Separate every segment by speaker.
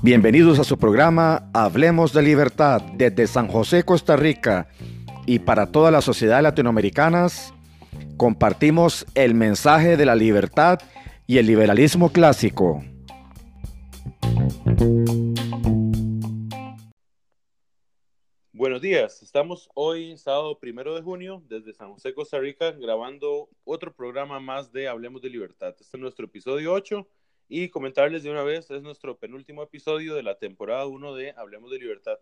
Speaker 1: Bienvenidos a su programa Hablemos de Libertad desde San José, Costa Rica y para toda la sociedad latinoamericana. Compartimos el mensaje de la libertad y el liberalismo clásico.
Speaker 2: Buenos días, estamos hoy sábado primero de junio desde San José, Costa Rica, grabando otro programa más de Hablemos de Libertad. Este es nuestro episodio 8 y comentarles de una vez, es nuestro penúltimo episodio de la temporada 1 de Hablemos de Libertad.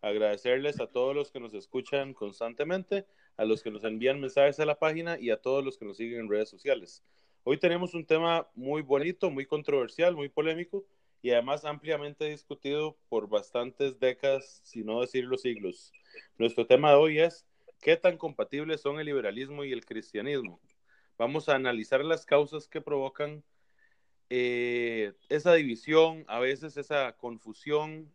Speaker 2: Agradecerles a todos los que nos escuchan constantemente, a los que nos envían mensajes a la página y a todos los que nos siguen en redes sociales. Hoy tenemos un tema muy bonito, muy controversial, muy polémico y además ampliamente discutido por bastantes décadas, si no decir los siglos. Nuestro tema de hoy es ¿qué tan compatibles son el liberalismo y el cristianismo? Vamos a analizar las causas que provocan eh, esa división, a veces esa confusión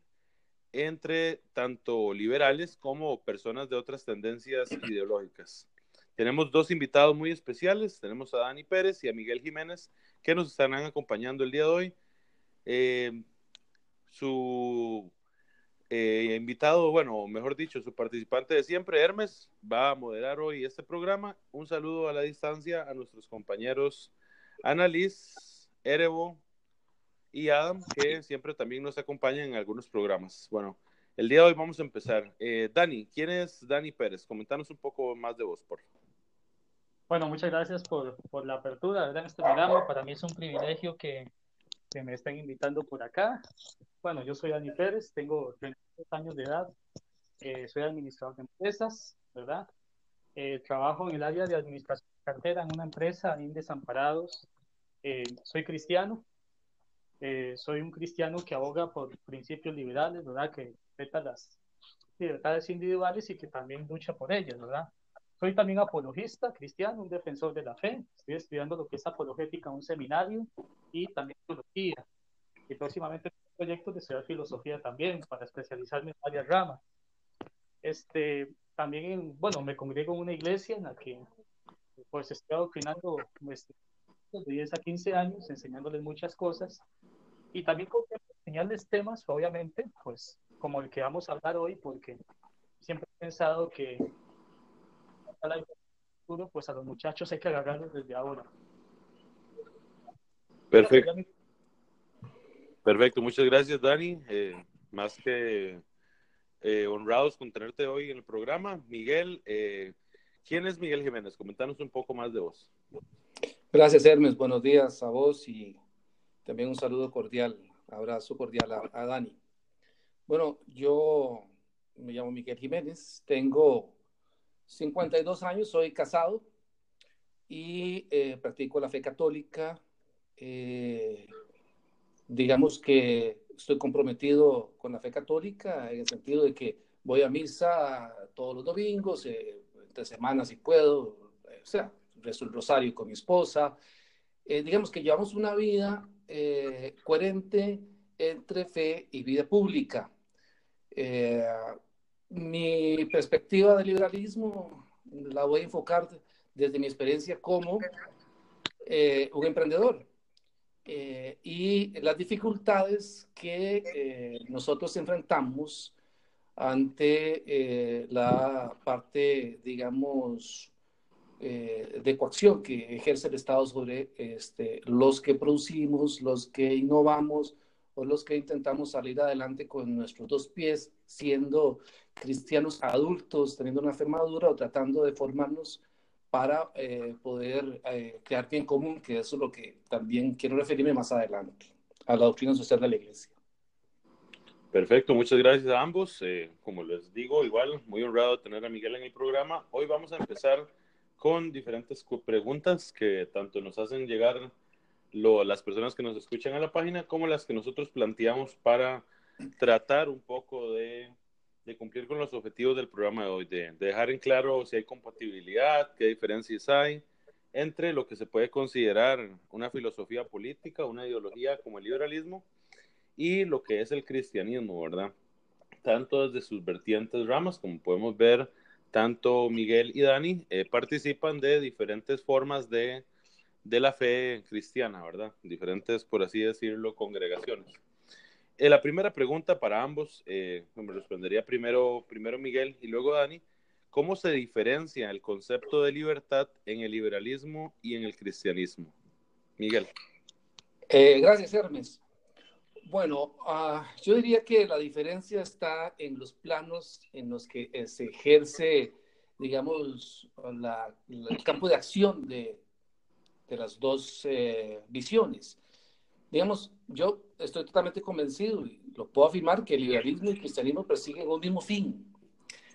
Speaker 2: entre tanto liberales como personas de otras tendencias ideológicas. Tenemos dos invitados muy especiales, tenemos a Dani Pérez y a Miguel Jiménez, que nos estarán acompañando el día de hoy. Eh, su eh, invitado, bueno, mejor dicho, su participante de siempre, Hermes, va a moderar hoy este programa. Un saludo a la distancia a nuestros compañeros Annalise, Erebo y Adam, que siempre también nos acompañan en algunos programas. Bueno, el día de hoy vamos a empezar. Eh, Dani, ¿quién es Dani Pérez? Comentanos un poco más de vos, por favor.
Speaker 3: Bueno, muchas gracias por, por la apertura ¿verdad? en este programa. Para mí es un privilegio que, que, me estén invitando por acá. Bueno, yo soy Dani Pérez, tengo 33 años de edad, eh, soy administrador de empresas, ¿verdad? Eh, trabajo en el área de administración de cartera en una empresa en Desamparados, eh, soy cristiano, soy un cristiano que aboga por principios liberales, ¿verdad? Que respeta las libertades individuales y que también lucha por ellas, ¿verdad? Soy también apologista cristiano, un defensor de la fe. Estoy estudiando lo que es apologética un seminario y también teología. Y próximamente proyectos de estudiar filosofía también para especializarme en varias ramas. Este, también, bueno, me congrego en una iglesia en la que pues estoy adoctrinando este, de 10 a 15 años, enseñándoles muchas cosas y también enseñarles temas, obviamente, pues como el que vamos a hablar hoy, porque siempre he pensado que pues a los muchachos hay que agarrarlos desde ahora.
Speaker 2: Perfecto. Perfecto, muchas gracias Dani. Eh, más que eh, honrados con tenerte hoy en el programa. Miguel, eh, ¿quién es Miguel Jiménez? Comentanos un poco más de vos.
Speaker 4: Gracias, Hermes. Buenos días a vos y también un saludo cordial, abrazo cordial a, Dani. Bueno, yo me llamo Miguel Jiménez, tengo 52 años, soy casado y eh, practico la fe católica. Eh, digamos que estoy comprometido con la fe católica en el sentido de que voy a misa todos los domingos, eh, entre semanas si puedo, o sea, rezo el rosario con mi esposa. Eh, digamos que llevamos una vida eh, coherente entre fe y vida pública. Eh, mi perspectiva del liberalismo la voy a enfocar desde mi experiencia como un emprendedor. Y las dificultades que nosotros enfrentamos ante la parte, digamos, eh, de coacción que ejerce el Estado sobre este, los que producimos, los que innovamos o los que intentamos salir adelante con nuestros dos pies, siendo cristianos adultos, teniendo una fe madura o tratando de formarnos para eh, poder eh, crear bien común, que eso es lo que también quiero referirme más adelante, a la doctrina social de la Iglesia.
Speaker 2: Perfecto, muchas gracias a ambos. como les digo, igual muy honrado tener a Miguel en el programa. Hoy vamos a empezar con diferentes preguntas que tanto nos hacen llegar las personas que nos escuchan a la página como las que nosotros planteamos para tratar un poco de, cumplir con los objetivos del programa de hoy, de, dejar en claro si hay compatibilidad, qué diferencias hay entre lo que se puede considerar una filosofía política, una ideología como el liberalismo y lo que es el cristianismo, ¿verdad? Tanto desde sus vertientes ramas, como podemos ver tanto Miguel y Dani eh, participan de diferentes formas de de la fe cristiana, ¿verdad? Diferentes, por así decirlo, congregaciones. Eh, la primera pregunta para ambos, eh, me respondería primero, primero Miguel y luego Dani. ¿Cómo se diferencia el concepto de libertad en el liberalismo y en el cristianismo? Miguel.
Speaker 4: Eh, gracias, Hermes. Bueno, uh, yo diría que la diferencia está en los planos en los que eh, se ejerce, digamos, el campo de acción de, de las dos eh, visiones. Digamos, yo estoy totalmente convencido y lo puedo afirmar que el liberalismo y el cristianismo persiguen un mismo fin.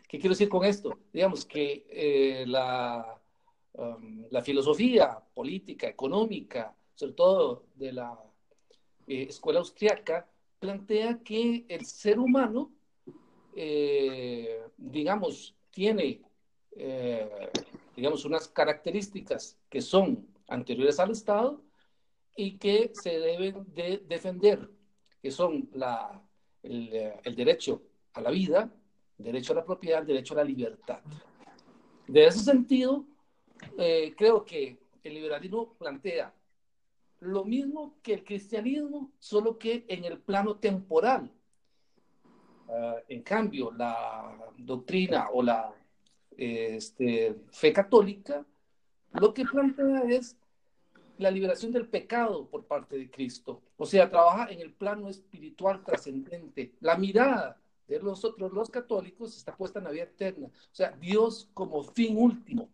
Speaker 4: ¿Qué quiero decir con esto? Digamos que eh, la, um, la filosofía política, económica, sobre todo de la eh, escuela austriaca, plantea que el ser humano, digamos, tiene, digamos, unas características que son anteriores al Estado y que se deben de defender, que son la, el, el derecho a la vida, derecho a la propiedad, derecho a la libertad. De ese sentido, creo que el liberalismo plantea lo mismo que el cristianismo, solo que en el plano temporal. Uh, en cambio, la doctrina o la este, fe católica lo que plantea es la liberación del pecado por parte de Cristo. O sea, trabaja en el plano espiritual trascendente. La mirada de nosotros, los católicos, está puesta en la vida eterna. O sea, Dios como fin último.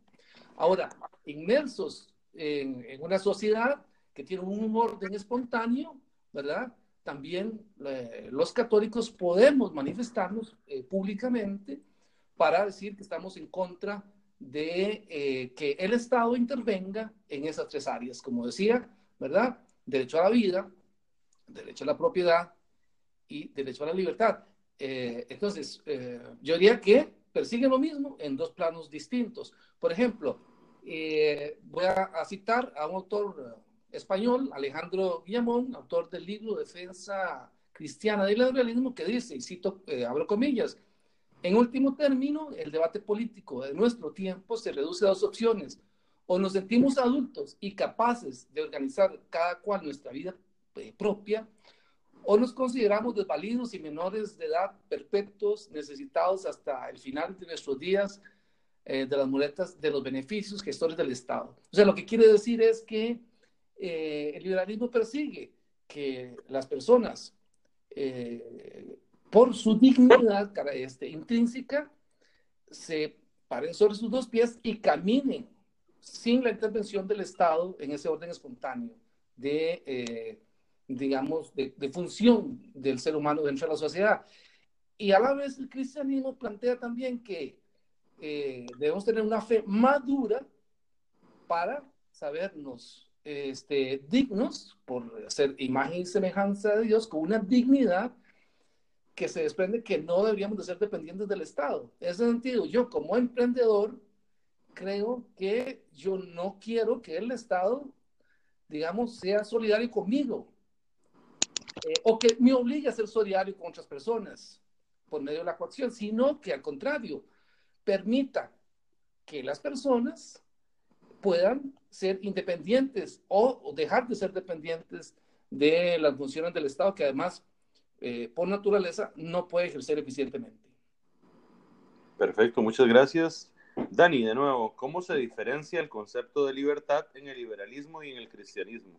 Speaker 4: Ahora, inmersos en, en una sociedad que tienen un orden espontáneo, ¿verdad? También eh, los católicos podemos manifestarnos eh, públicamente para decir que estamos en contra de eh, que el Estado intervenga en esas tres áreas, como decía, ¿verdad? Derecho a la vida, derecho a la propiedad y derecho a la libertad. entonces, yo diría que persiguen lo mismo en dos planos distintos. Por ejemplo, voy a, citar a un autor español, Alejandro Guillamón, autor del libro Defensa Cristiana del Liberalismo, que dice, y cito, eh, abro comillas, en último término, el debate político de nuestro tiempo se reduce a dos opciones. O nos sentimos adultos y capaces de organizar cada cual nuestra vida eh, propia, o nos consideramos desvalidos y menores de edad, perpetuos, necesitados hasta el final de nuestros días eh, de las muletas de los beneficios gestores del Estado. O sea, lo que quiere decir es que eh, el liberalismo persigue que las personas, eh, por su dignidad este, intrínseca, se paren sobre sus dos pies y caminen sin la intervención del Estado en ese orden espontáneo de, eh, digamos, de, de, función del ser humano dentro de la sociedad. Y a la vez el cristianismo plantea también que debemos tener una fe madura para sabernos este, dignos por ser imagen y semejanza de Dios, con una dignidad que se desprende que no deberíamos de ser dependientes del Estado. En ese sentido, yo como emprendedor creo que yo no quiero que el Estado, digamos, sea solidario conmigo eh, o que me obligue a ser solidario con otras personas por medio de la coacción, sino que al contrario, permita que las personas puedan ser independientes o, dejar de ser dependientes de las funciones del Estado, que además, eh, por naturaleza, no puede ejercer eficientemente.
Speaker 2: Perfecto, muchas gracias. Dani, de nuevo, ¿cómo se diferencia el concepto de libertad en el liberalismo y en el cristianismo?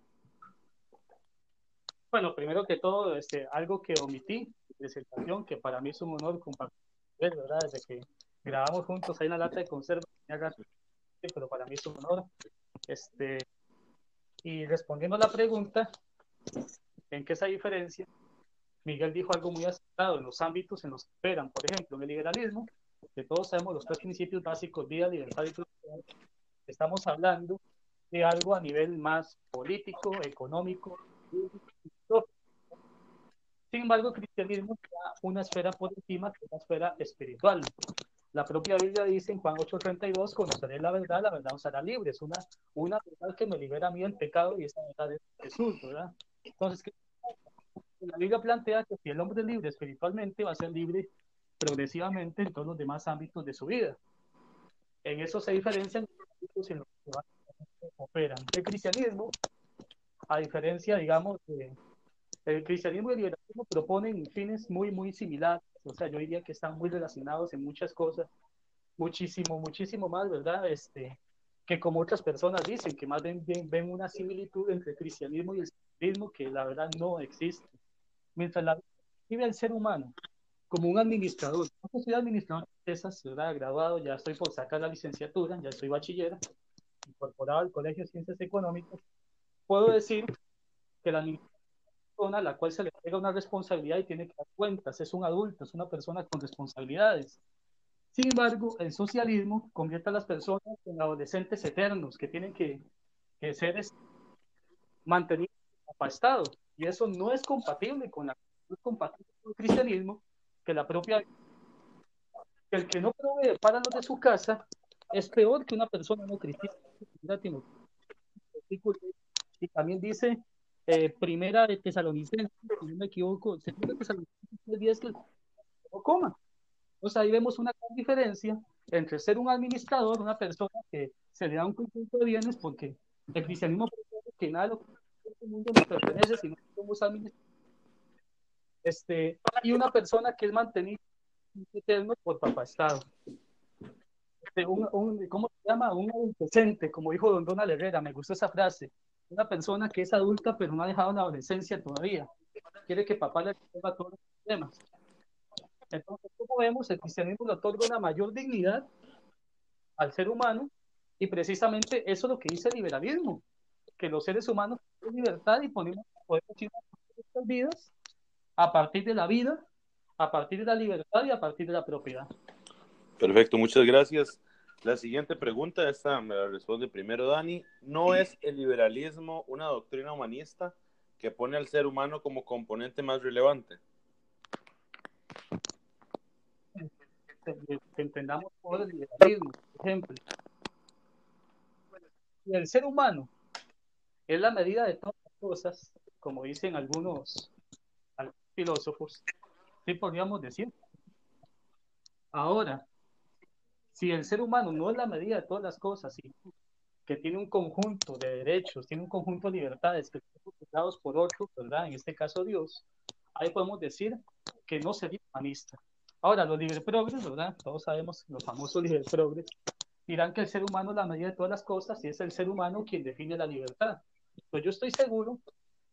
Speaker 3: Bueno, primero que todo, este, algo que omití, presentación, que para mí es un honor compartir, ¿verdad? Desde que grabamos juntos ahí en la lata de conserva, pero para mí es un honor. Este, y respondiendo a la pregunta, ¿en qué esa diferencia? Miguel dijo algo muy acertado en los ámbitos en los que esperan. Por ejemplo, en el liberalismo, que todos sabemos los tres principios básicos, vida, libertad y propiedad, estamos hablando de algo a nivel más político, económico. Sin embargo, el cristianismo da una esfera por encima, que es una esfera espiritual. La propia Biblia dice en Juan 8:32, conoceré la verdad, la verdad os hará libre. Es una, una verdad que me libera a mí del pecado y esa verdad es Jesús, ¿verdad? Entonces, la Biblia plantea que si el hombre es libre espiritualmente, va a ser libre progresivamente en todos los demás ámbitos de su vida. En eso se diferencian los en los que operan. El cristianismo, a diferencia, digamos, de, el cristianismo y el liberalismo proponen fines muy, muy similares. O sea, yo diría que están muy relacionados en muchas cosas, muchísimo, muchísimo más, ¿verdad? Este, que como otras personas dicen, que más bien ven, una similitud entre el cristianismo y el cristianismo que la verdad no existe. Mientras la vive el ser humano como un administrador, yo soy administrador de esas, ¿verdad? Graduado, ya estoy por sacar la licenciatura, ya soy bachiller, incorporado al Colegio de Ciencias Económicas, puedo decir que la persona a la cual se le pega una responsabilidad y tiene que dar cuentas, es un adulto, es una persona con responsabilidades. Sin embargo, el socialismo convierte a las personas en adolescentes eternos que tienen que, que ser mantenidos apastados. Y eso no es compatible con la no es compatible con el cristianismo, que la propia el que no provee para los de su casa es peor que una persona no cristiana. Y también dice eh, primera de Tesalonicenses, si no me equivoco, segunda de Tesalonicenses que no coma. Entonces ahí vemos una gran diferencia entre ser un administrador, una persona que se le da un conjunto de bienes, porque el cristianismo que nada lo el mundo pertenece, sino que somos. Este, y una persona que es mantenida eterno por papá Estado. Este, un, un, ¿Cómo se llama? Un adolescente, como dijo don Donald Herrera, me gustó esa frase. Una persona que es adulta pero no ha dejado la adolescencia todavía. Quiere que papá le resuelva todos los problemas. Entonces, como vemos, el cristianismo le otorga una mayor dignidad al ser humano y precisamente eso es lo que dice el liberalismo, que los seres humanos libertad y podemos vivir nuestras vidas a partir de la vida, a partir de la libertad y a partir de la propiedad.
Speaker 2: Perfecto, muchas gracias. La siguiente pregunta, esta me la responde primero Dani. ¿No es el liberalismo una doctrina humanista que pone al ser humano como componente más relevante?
Speaker 3: Que entendamos por el liberalismo, por ejemplo. El ser humano es la medida de todas las cosas, como dicen algunos, algunos filósofos, sí podríamos decir. Ahora, si el ser humano no es la medida de todas las cosas, y que tiene un conjunto de derechos, tiene un conjunto de libertades que son dados por otro, ¿verdad? En este caso Dios, ahí podemos decir que no sería humanista. Ahora, los libre progres, ¿verdad? Todos sabemos, los famosos libre progres, dirán que el ser humano es la medida de todas las cosas y es el ser humano quien define la libertad. Pues yo estoy seguro,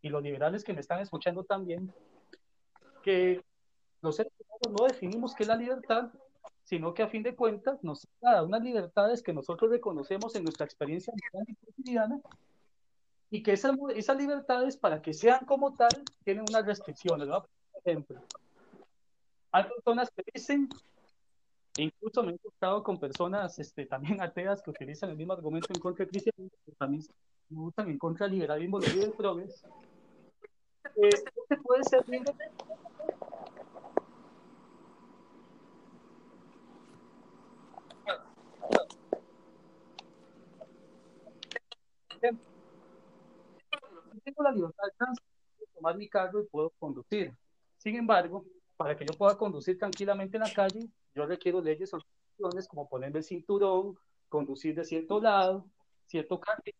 Speaker 3: y los liberales que me están escuchando también, que los seres humanos no definimos qué es la libertad, sino que a fin de cuentas nos da unas libertades que nosotros reconocemos en nuestra experiencia cotidiana y que esas, esas libertades, para que sean como tal, tienen unas restricciones. Por ejemplo, hay personas que dicen, incluso me he encontrado con personas este, también ateas que utilizan el mismo argumento en contra del cristianismo, que también me gustan en contra del liberalismo, de los progres. Eh, se puede ser libre tengo la libertad de tomar mi carro y puedo conducir. Sin embargo, para que yo pueda conducir tranquilamente en la calle, yo requiero leyes o como ponerme el cinturón, conducir de cierto lado, cierto carril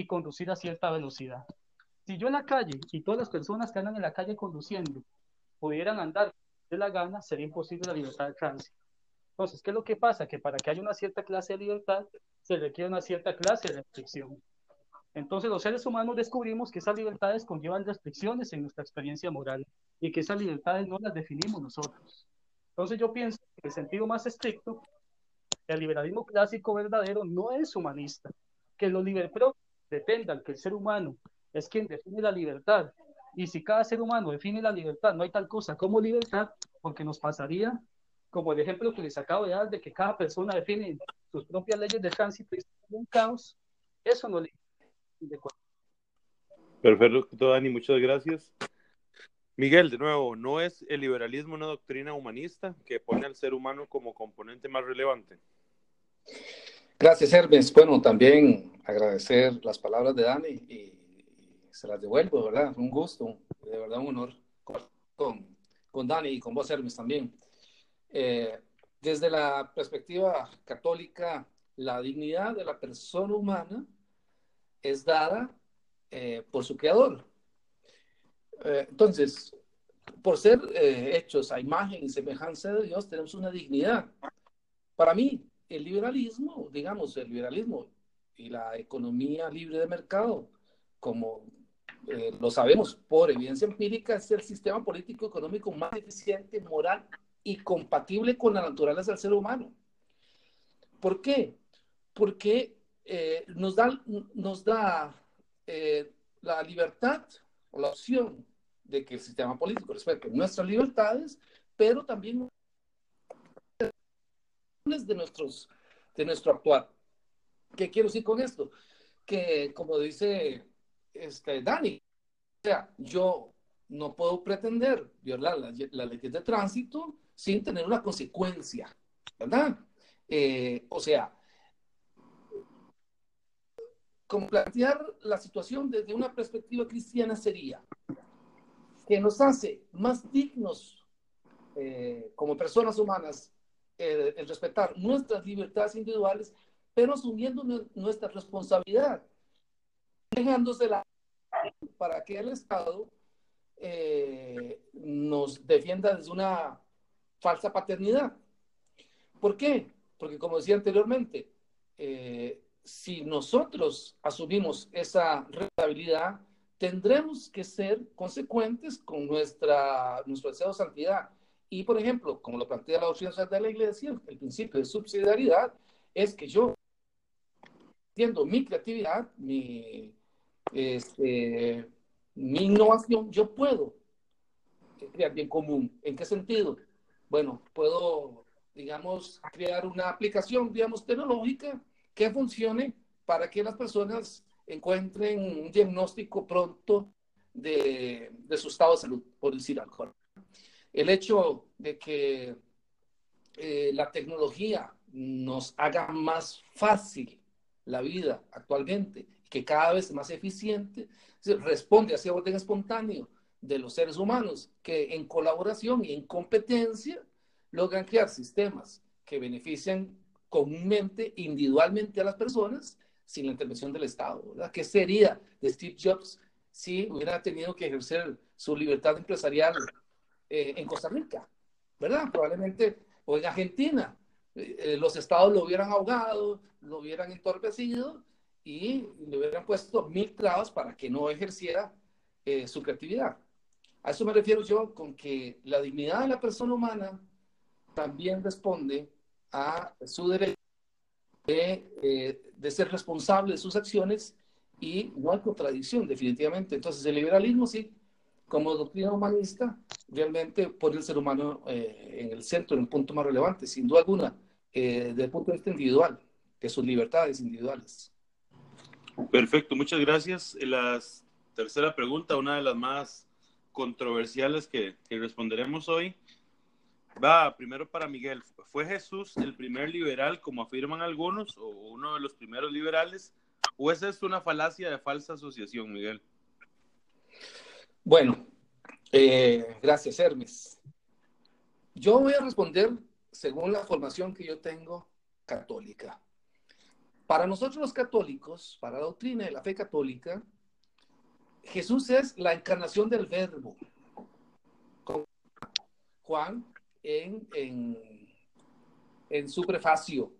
Speaker 3: y conducir a cierta velocidad. Si yo en la calle y todas las personas que andan en la calle conduciendo pudieran andar de la gana, sería imposible la libertad de tránsito. Entonces, ¿qué es lo que pasa? Que para que haya una cierta clase de libertad, se requiere una cierta clase de restricción. Entonces los seres humanos descubrimos que esas libertades conllevan restricciones en nuestra experiencia moral y que esas libertades no las definimos nosotros. Entonces yo pienso que en el sentido más estricto, el liberalismo clásico verdadero no es humanista, que los liberales dependan que el ser humano es quien define la libertad. Y si cada ser humano define la libertad, no hay tal cosa como libertad, porque nos pasaría como el ejemplo que les acabo de dar de que cada persona define sus propias leyes de tránsito y un caos, eso no le
Speaker 2: Perfecto, Dani, muchas gracias. Miguel, de nuevo, ¿no es el liberalismo una doctrina humanista que pone al ser humano como componente más relevante?
Speaker 4: Gracias, Hermes. Bueno, también agradecer las palabras de Dani y, se las devuelvo, ¿verdad? Un gusto, de verdad un honor con, con Dani y con vos, Hermes, también. Eh, desde la perspectiva católica, la dignidad de la persona humana es dada eh, por su creador. Eh, entonces, por ser eh, hechos a imagen y semejanza de Dios, tenemos una dignidad. Para mí, el liberalismo, digamos, el liberalismo y la economía libre de mercado, como lo sabemos por evidencia empírica, es el sistema político económico más eficiente, moral y compatible con la naturaleza del ser humano. ¿Por qué? Porque nos da, nos da la libertad o la opción de que el sistema político respete nuestras libertades, pero también de, nuestros, de nuestro actuar. ¿Qué quiero decir con esto? Que, como dice este, Dani, o sea, yo no puedo pretender violar las la leyes de tránsito sin tener una consecuencia, ¿verdad? Eh, o sea, como plantear la situación desde una perspectiva cristiana sería que nos hace más dignos eh, como personas humanas eh, el respetar nuestras libertades individuales, pero asumiendo nuestra responsabilidad, dejándosela para que el Estado eh, nos defienda desde una falsa paternidad. ¿Por qué? Porque como decía anteriormente, si nosotros asumimos esa responsabilidad, tendremos que ser consecuentes con nuestra, nuestro deseo de santidad. Y, por ejemplo, como lo plantea la doctrina de la Iglesia, el principio de subsidiariedad es que yo, entiendo mi creatividad, mi, este, mi innovación, yo puedo crear bien común. ¿En qué sentido? Bueno, puedo, digamos, crear una aplicación, digamos, tecnológica que funcione para que las personas encuentren un diagnóstico pronto de, su estado de salud, por decir algo. El hecho de que eh, la tecnología nos haga más fácil la vida actualmente, que cada vez más eficiente, responde a ese orden espontáneo de los seres humanos que en colaboración y en competencia logran crear sistemas que benefician comúnmente, individualmente a las personas, sin la intervención del Estado, ¿verdad? ¿Qué sería de Steve Jobs si hubiera tenido que ejercer su libertad empresarial eh, en Costa Rica, ¿verdad? Probablemente, o en Argentina, eh, eh, los estados lo hubieran ahogado, lo hubieran entorpecido y le hubieran puesto mil trabas para que no ejerciera su creatividad. A eso me refiero yo con que la dignidad de la persona humana también responde a su derecho eh, de, ser responsable de sus acciones y no hay contradicción, definitivamente. Entonces, el liberalismo sí, como doctrina humanista, realmente pone el ser humano eh, en el centro, en el punto más relevante, sin duda alguna, eh, desde el punto de vista individual, de sus libertades individuales.
Speaker 2: Perfecto, muchas gracias. La tercera pregunta, una de las más controversiales que, que responderemos hoy, Va, primero para Miguel. ¿Fue Jesús el primer liberal, como afirman algunos, o uno de los primeros liberales? ¿O es esto una falacia de falsa asociación, Miguel?
Speaker 4: Bueno, eh, gracias, Hermes. Yo voy a responder según la formación que yo tengo católica. Para nosotros los católicos, para la doctrina de la fe católica, Jesús es la encarnación del verbo. Juan en, en, su prefacio.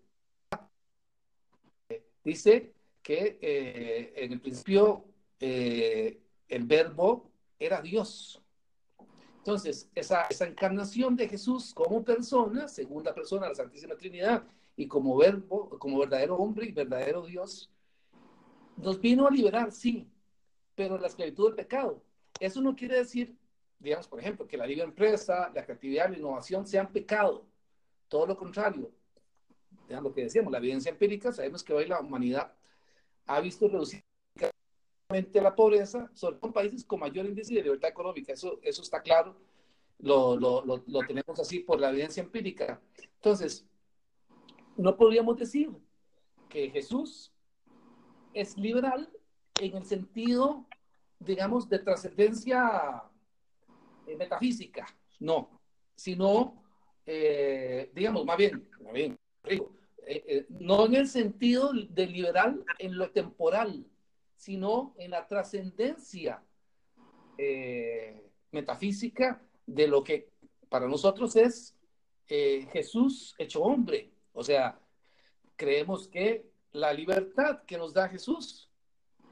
Speaker 4: Dice que eh, en el principio eh, el verbo era Dios. Entonces, esa, encarnación de Jesús como persona, segunda persona de la Santísima Trinidad, y como verbo, como verdadero hombre y verdadero Dios, nos vino a liberar, sí, pero la esclavitud del pecado. Eso no quiere decir digamos, por ejemplo, que la libre empresa, la creatividad, la innovación sean pecado. Todo lo contrario. Vean lo que decíamos, la evidencia empírica, sabemos que hoy la humanidad ha visto reducir la pobreza, sobre países con mayor índice de libertad económica. Eso, eso está claro. Lo, lo, lo, tenemos así por la evidencia empírica. Entonces, no podríamos decir que Jesús es liberal en el sentido, digamos, de trascendencia eh, metafísica, no, sino, eh, digamos, más bien, eh, no en el sentido de liberal en lo temporal, sino en la trascendencia eh, metafísica de lo que para nosotros es eh, Jesús hecho hombre. O sea, creemos que la libertad que nos da Jesús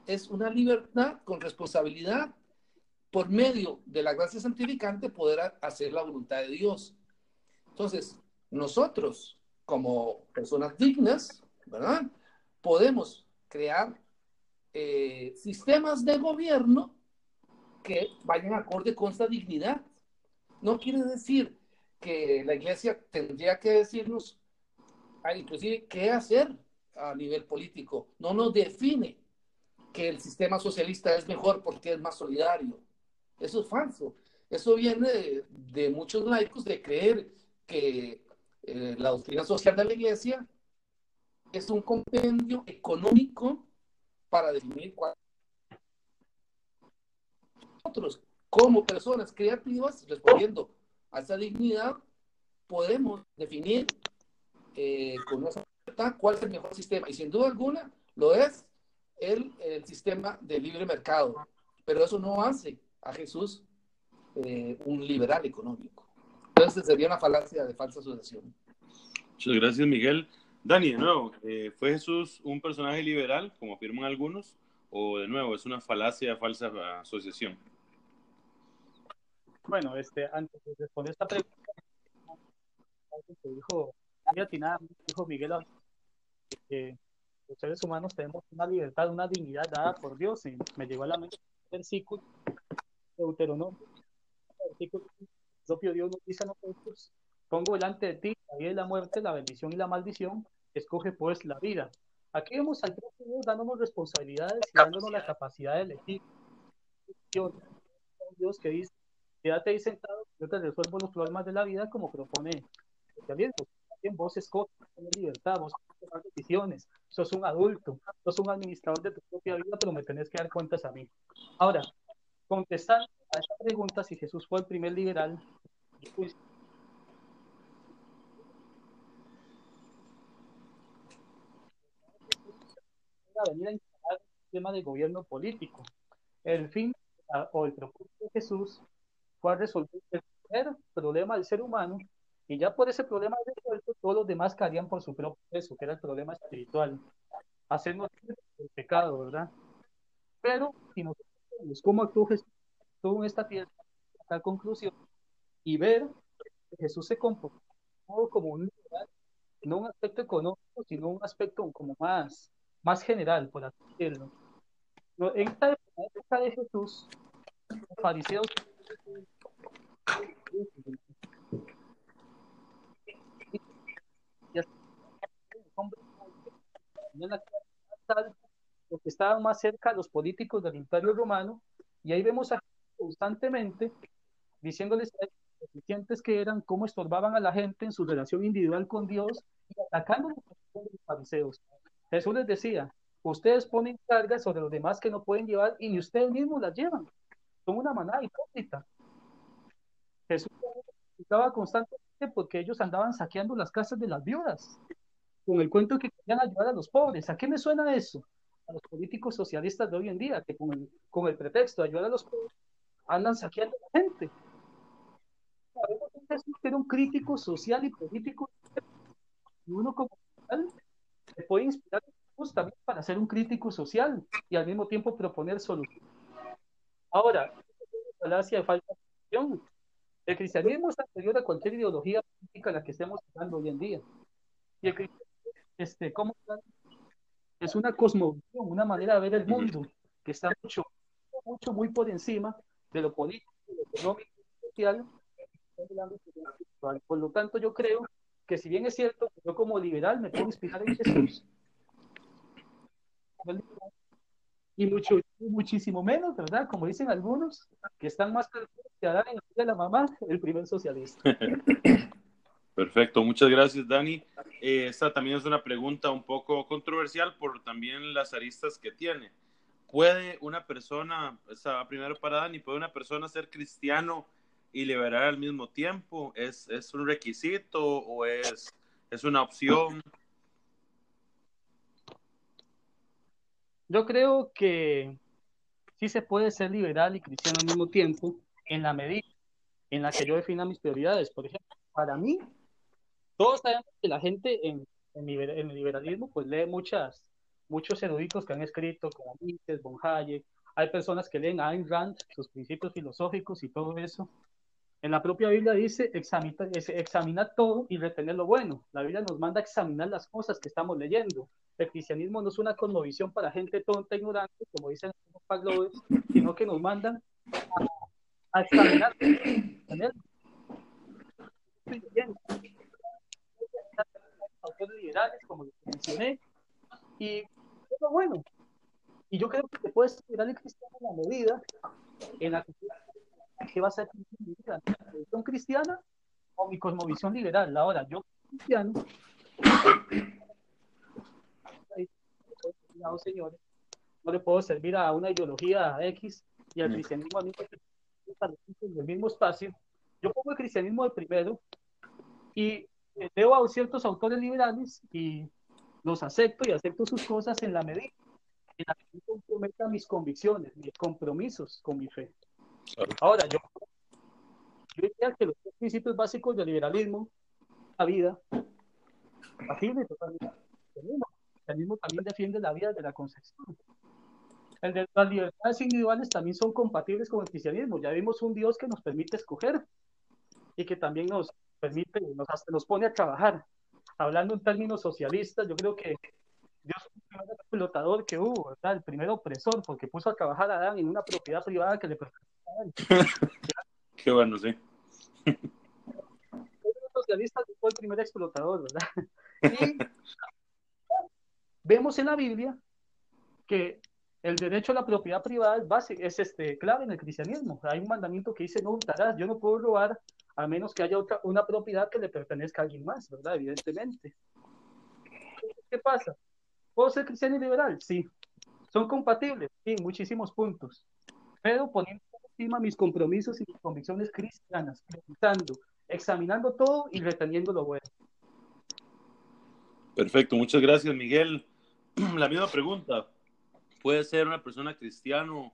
Speaker 4: es una libertad con responsabilidad por medio de la gracia santificante poder hacer la voluntad de Dios. Entonces, nosotros como personas dignas, ¿verdad? Podemos crear eh, sistemas de gobierno que vayan acorde con esta dignidad. No quiere decir que la iglesia tendría que decirnos, ah, inclusive, qué hacer a nivel político. No nos define que el sistema socialista es mejor porque es más solidario. Eso es falso. Eso viene de, muchos laicos de creer que eh, la doctrina social de la iglesia es un compendio económico para definir cuál. Nosotros, como personas creativas, respondiendo a esa dignidad, podemos definir eh, con esa cuál es el mejor sistema. Y sin duda alguna lo es el, el sistema de libre mercado. Pero eso no hace a Jesús eh, un liberal económico. Entonces sería una falacia de falsa asociación.
Speaker 2: Muchas gracias, Miguel. Dani, de nuevo, eh, ¿fue Jesús un personaje liberal, como afirman algunos, o de nuevo es una falacia, falsa asociación?
Speaker 3: Bueno, este, antes de responder esta pregunta, que dijo, dijo Miguel, que los seres humanos tenemos una libertad, una dignidad dada por Dios, y me llegó a la mente el versículo de Deuteronomio, el versículo propio Dios nos dice a nosotros, pongo delante de ti la vida y la muerte, la bendición y la maldición, escoge pues la vida. Aquí vemos al Dios dándonos responsabilidades y dándonos la capacidad de elegir. Dios que dice, quédate ahí sentado, yo te resuelvo los problemas de la vida como propone también vos escoges tener libertad, vos tomar decisiones, sos un adulto, sos un administrador de tu propia vida, pero me tenés que dar cuentas a mí. Ahora, contestando a esta pregunta, si Jesús fue el primer liberal, pues, venir a instalar un sistema de gobierno político. El fin o el propósito de Jesús fue resolver el primer problema del ser humano y ya por ese problema resuelto, todos los demás caerían por su propio peso, que era el problema espiritual. Hacernos el pecado, ¿verdad? Pero si nosotros vemos cómo actuó Jesús en esta tierra, a conclusión, y ver que Jesús se comportó como un no un aspecto económico, sino un aspecto como más, más general, por así decirlo. En esta época de Jesús, los fariseos que estaban más cerca, los políticos del Imperio Romano, y ahí vemos a constantemente diciéndoles a los eficientes que eran, cómo estorbaban a la gente en su relación individual con Dios y atacando a los fariseos. Jesús les decía, ustedes ponen cargas sobre los demás que no pueden llevar y ni ustedes mismos las llevan. Son una manada hipócrita. Jesús estaba constantemente porque ellos andaban saqueando las casas de las viudas con el cuento que querían ayudar a los pobres. ¿A qué me suena eso? A los políticos socialistas de hoy en día, que con el, con el pretexto de ayudar a los pobres, andan saqueando a la gente. Que Jesús era un crítico social y político, y uno como tal puede inspirar también para ser un crítico social y al mismo tiempo proponer soluciones. Ahora, falacia de falta de El cristianismo es anterior a cualquier ideología política a la que estemos hablando hoy en día. Y el cristianismo este, ¿cómo es una cosmovisión, una manera de ver el mundo que está mucho, mucho, muy por encima de lo político, lo económico, social. Por lo tanto, yo creo que si bien es cierto que yo como liberal me puedo inspirar en Jesús, y mucho, muchísimo menos, ¿verdad? Como dicen algunos, que están más que a dar en de la mamá, el primer socialista.
Speaker 2: Perfecto, muchas gracias Dani. Eh, esta también es una pregunta un poco controversial por también las aristas que tiene. ¿Puede una persona, esa primera para Dani, puede una persona ser cristiano y liberar al mismo tiempo? ¿Es, es un requisito o es, es una opción?
Speaker 3: Yo creo que sí se puede ser liberal y cristiano al mismo tiempo en la medida en la que yo defina mis prioridades. Por ejemplo, para mí, todos sabemos que la gente en, en, el liberalismo pues lee muchas, muchos eruditos que han escrito, como Mises, von Hayek, hay personas que leen Ayn Rand, sus principios filosóficos y todo eso. En la propia Biblia dice examina, examinar todo y retener lo bueno. La Biblia nos manda a examinar las cosas que estamos leyendo. El cristianismo no es una cosmovisión para gente tonta, ignorante, como dicen los paglobes, sino que nos mandan a, examinar. Autores liberales, como les mencioné, y bueno. ¿Qué va a ser mi vida? ¿Mi cosmovisión cristiana o mi cosmovisión liberal? Ahora, yo cristiano, señores, no le puedo servir a una ideología X y al cristianismo a mí en el mismo espacio. Yo pongo el cristianismo de primero y veo a ciertos autores liberales y los acepto y acepto sus cosas en la medida en la que comprometa mis convicciones, mis compromisos con mi fe. Ahora, yo, yo diría que los principios básicos del liberalismo, la vida. El liberalismo también defiende la vida de la concepción. El de las libertades individuales también son compatibles con el cristianismo. Ya vimos un Dios que nos permite escoger y que también nos permite, nos, nos pone a trabajar. Hablando en términos socialistas, yo creo que Dios fue el primer explotador que hubo, ¿verdad? el primer opresor, porque puso a trabajar a Adán en una propiedad privada que le pertenecía
Speaker 2: Qué bueno, sí.
Speaker 3: El socialista fue el primer explotador, ¿verdad? Y vemos en la Biblia que el derecho a la propiedad privada es, base, es este, clave en el cristianismo. Hay un mandamiento que dice no hurtarás. Yo no puedo robar a menos que haya otra, una propiedad que le pertenezca a alguien más, ¿verdad? Evidentemente. ¿Qué pasa? ¿Puedo ser cristiano y liberal? Sí. ¿Son compatibles? Sí, muchísimos puntos. Pero poniendo encima mis compromisos y mis convicciones cristianas, preguntando, examinando todo y reteniendo lo bueno.
Speaker 2: Perfecto, muchas gracias Miguel. La misma pregunta, ¿puede ser una persona cristiano,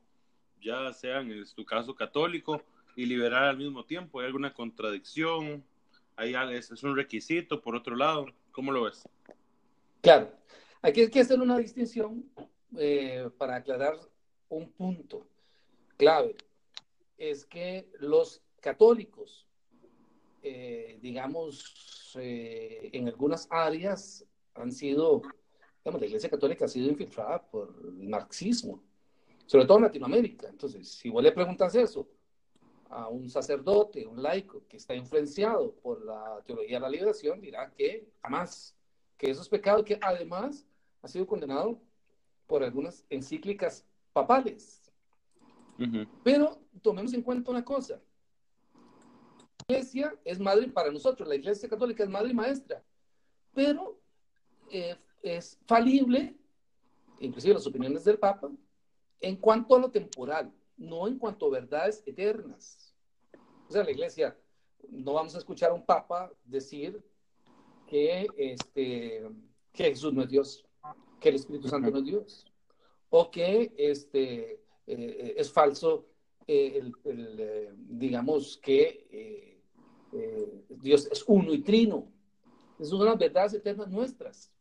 Speaker 2: ya sea en tu caso católico, y liberal al mismo tiempo? ¿Hay alguna contradicción? ¿Hay, es, ¿Es un requisito por otro lado? ¿Cómo lo ves?
Speaker 4: Claro, aquí hay que hacer una distinción eh, para aclarar un punto clave es que los católicos, eh, digamos, eh, en algunas áreas han sido, digamos, la Iglesia Católica ha sido infiltrada por el marxismo, sobre todo en Latinoamérica. Entonces, si vos le preguntas eso a un sacerdote, un laico que está influenciado por la teología de la liberación, dirá que jamás, que eso es pecado, que además ha sido condenado por algunas encíclicas papales. Pero tomemos en cuenta una cosa. La iglesia es madre para nosotros, la iglesia católica es madre y maestra, pero eh, es falible, inclusive las opiniones del Papa, en cuanto a lo temporal, no en cuanto a verdades eternas. O sea, la iglesia, no vamos a escuchar a un Papa decir que, este, que Jesús no es Dios, que el Espíritu Santo no es Dios, o que este, eh, es falso eh, el, eh, digamos que Dios es uno y trino. Esas son las verdades eternas nuestras.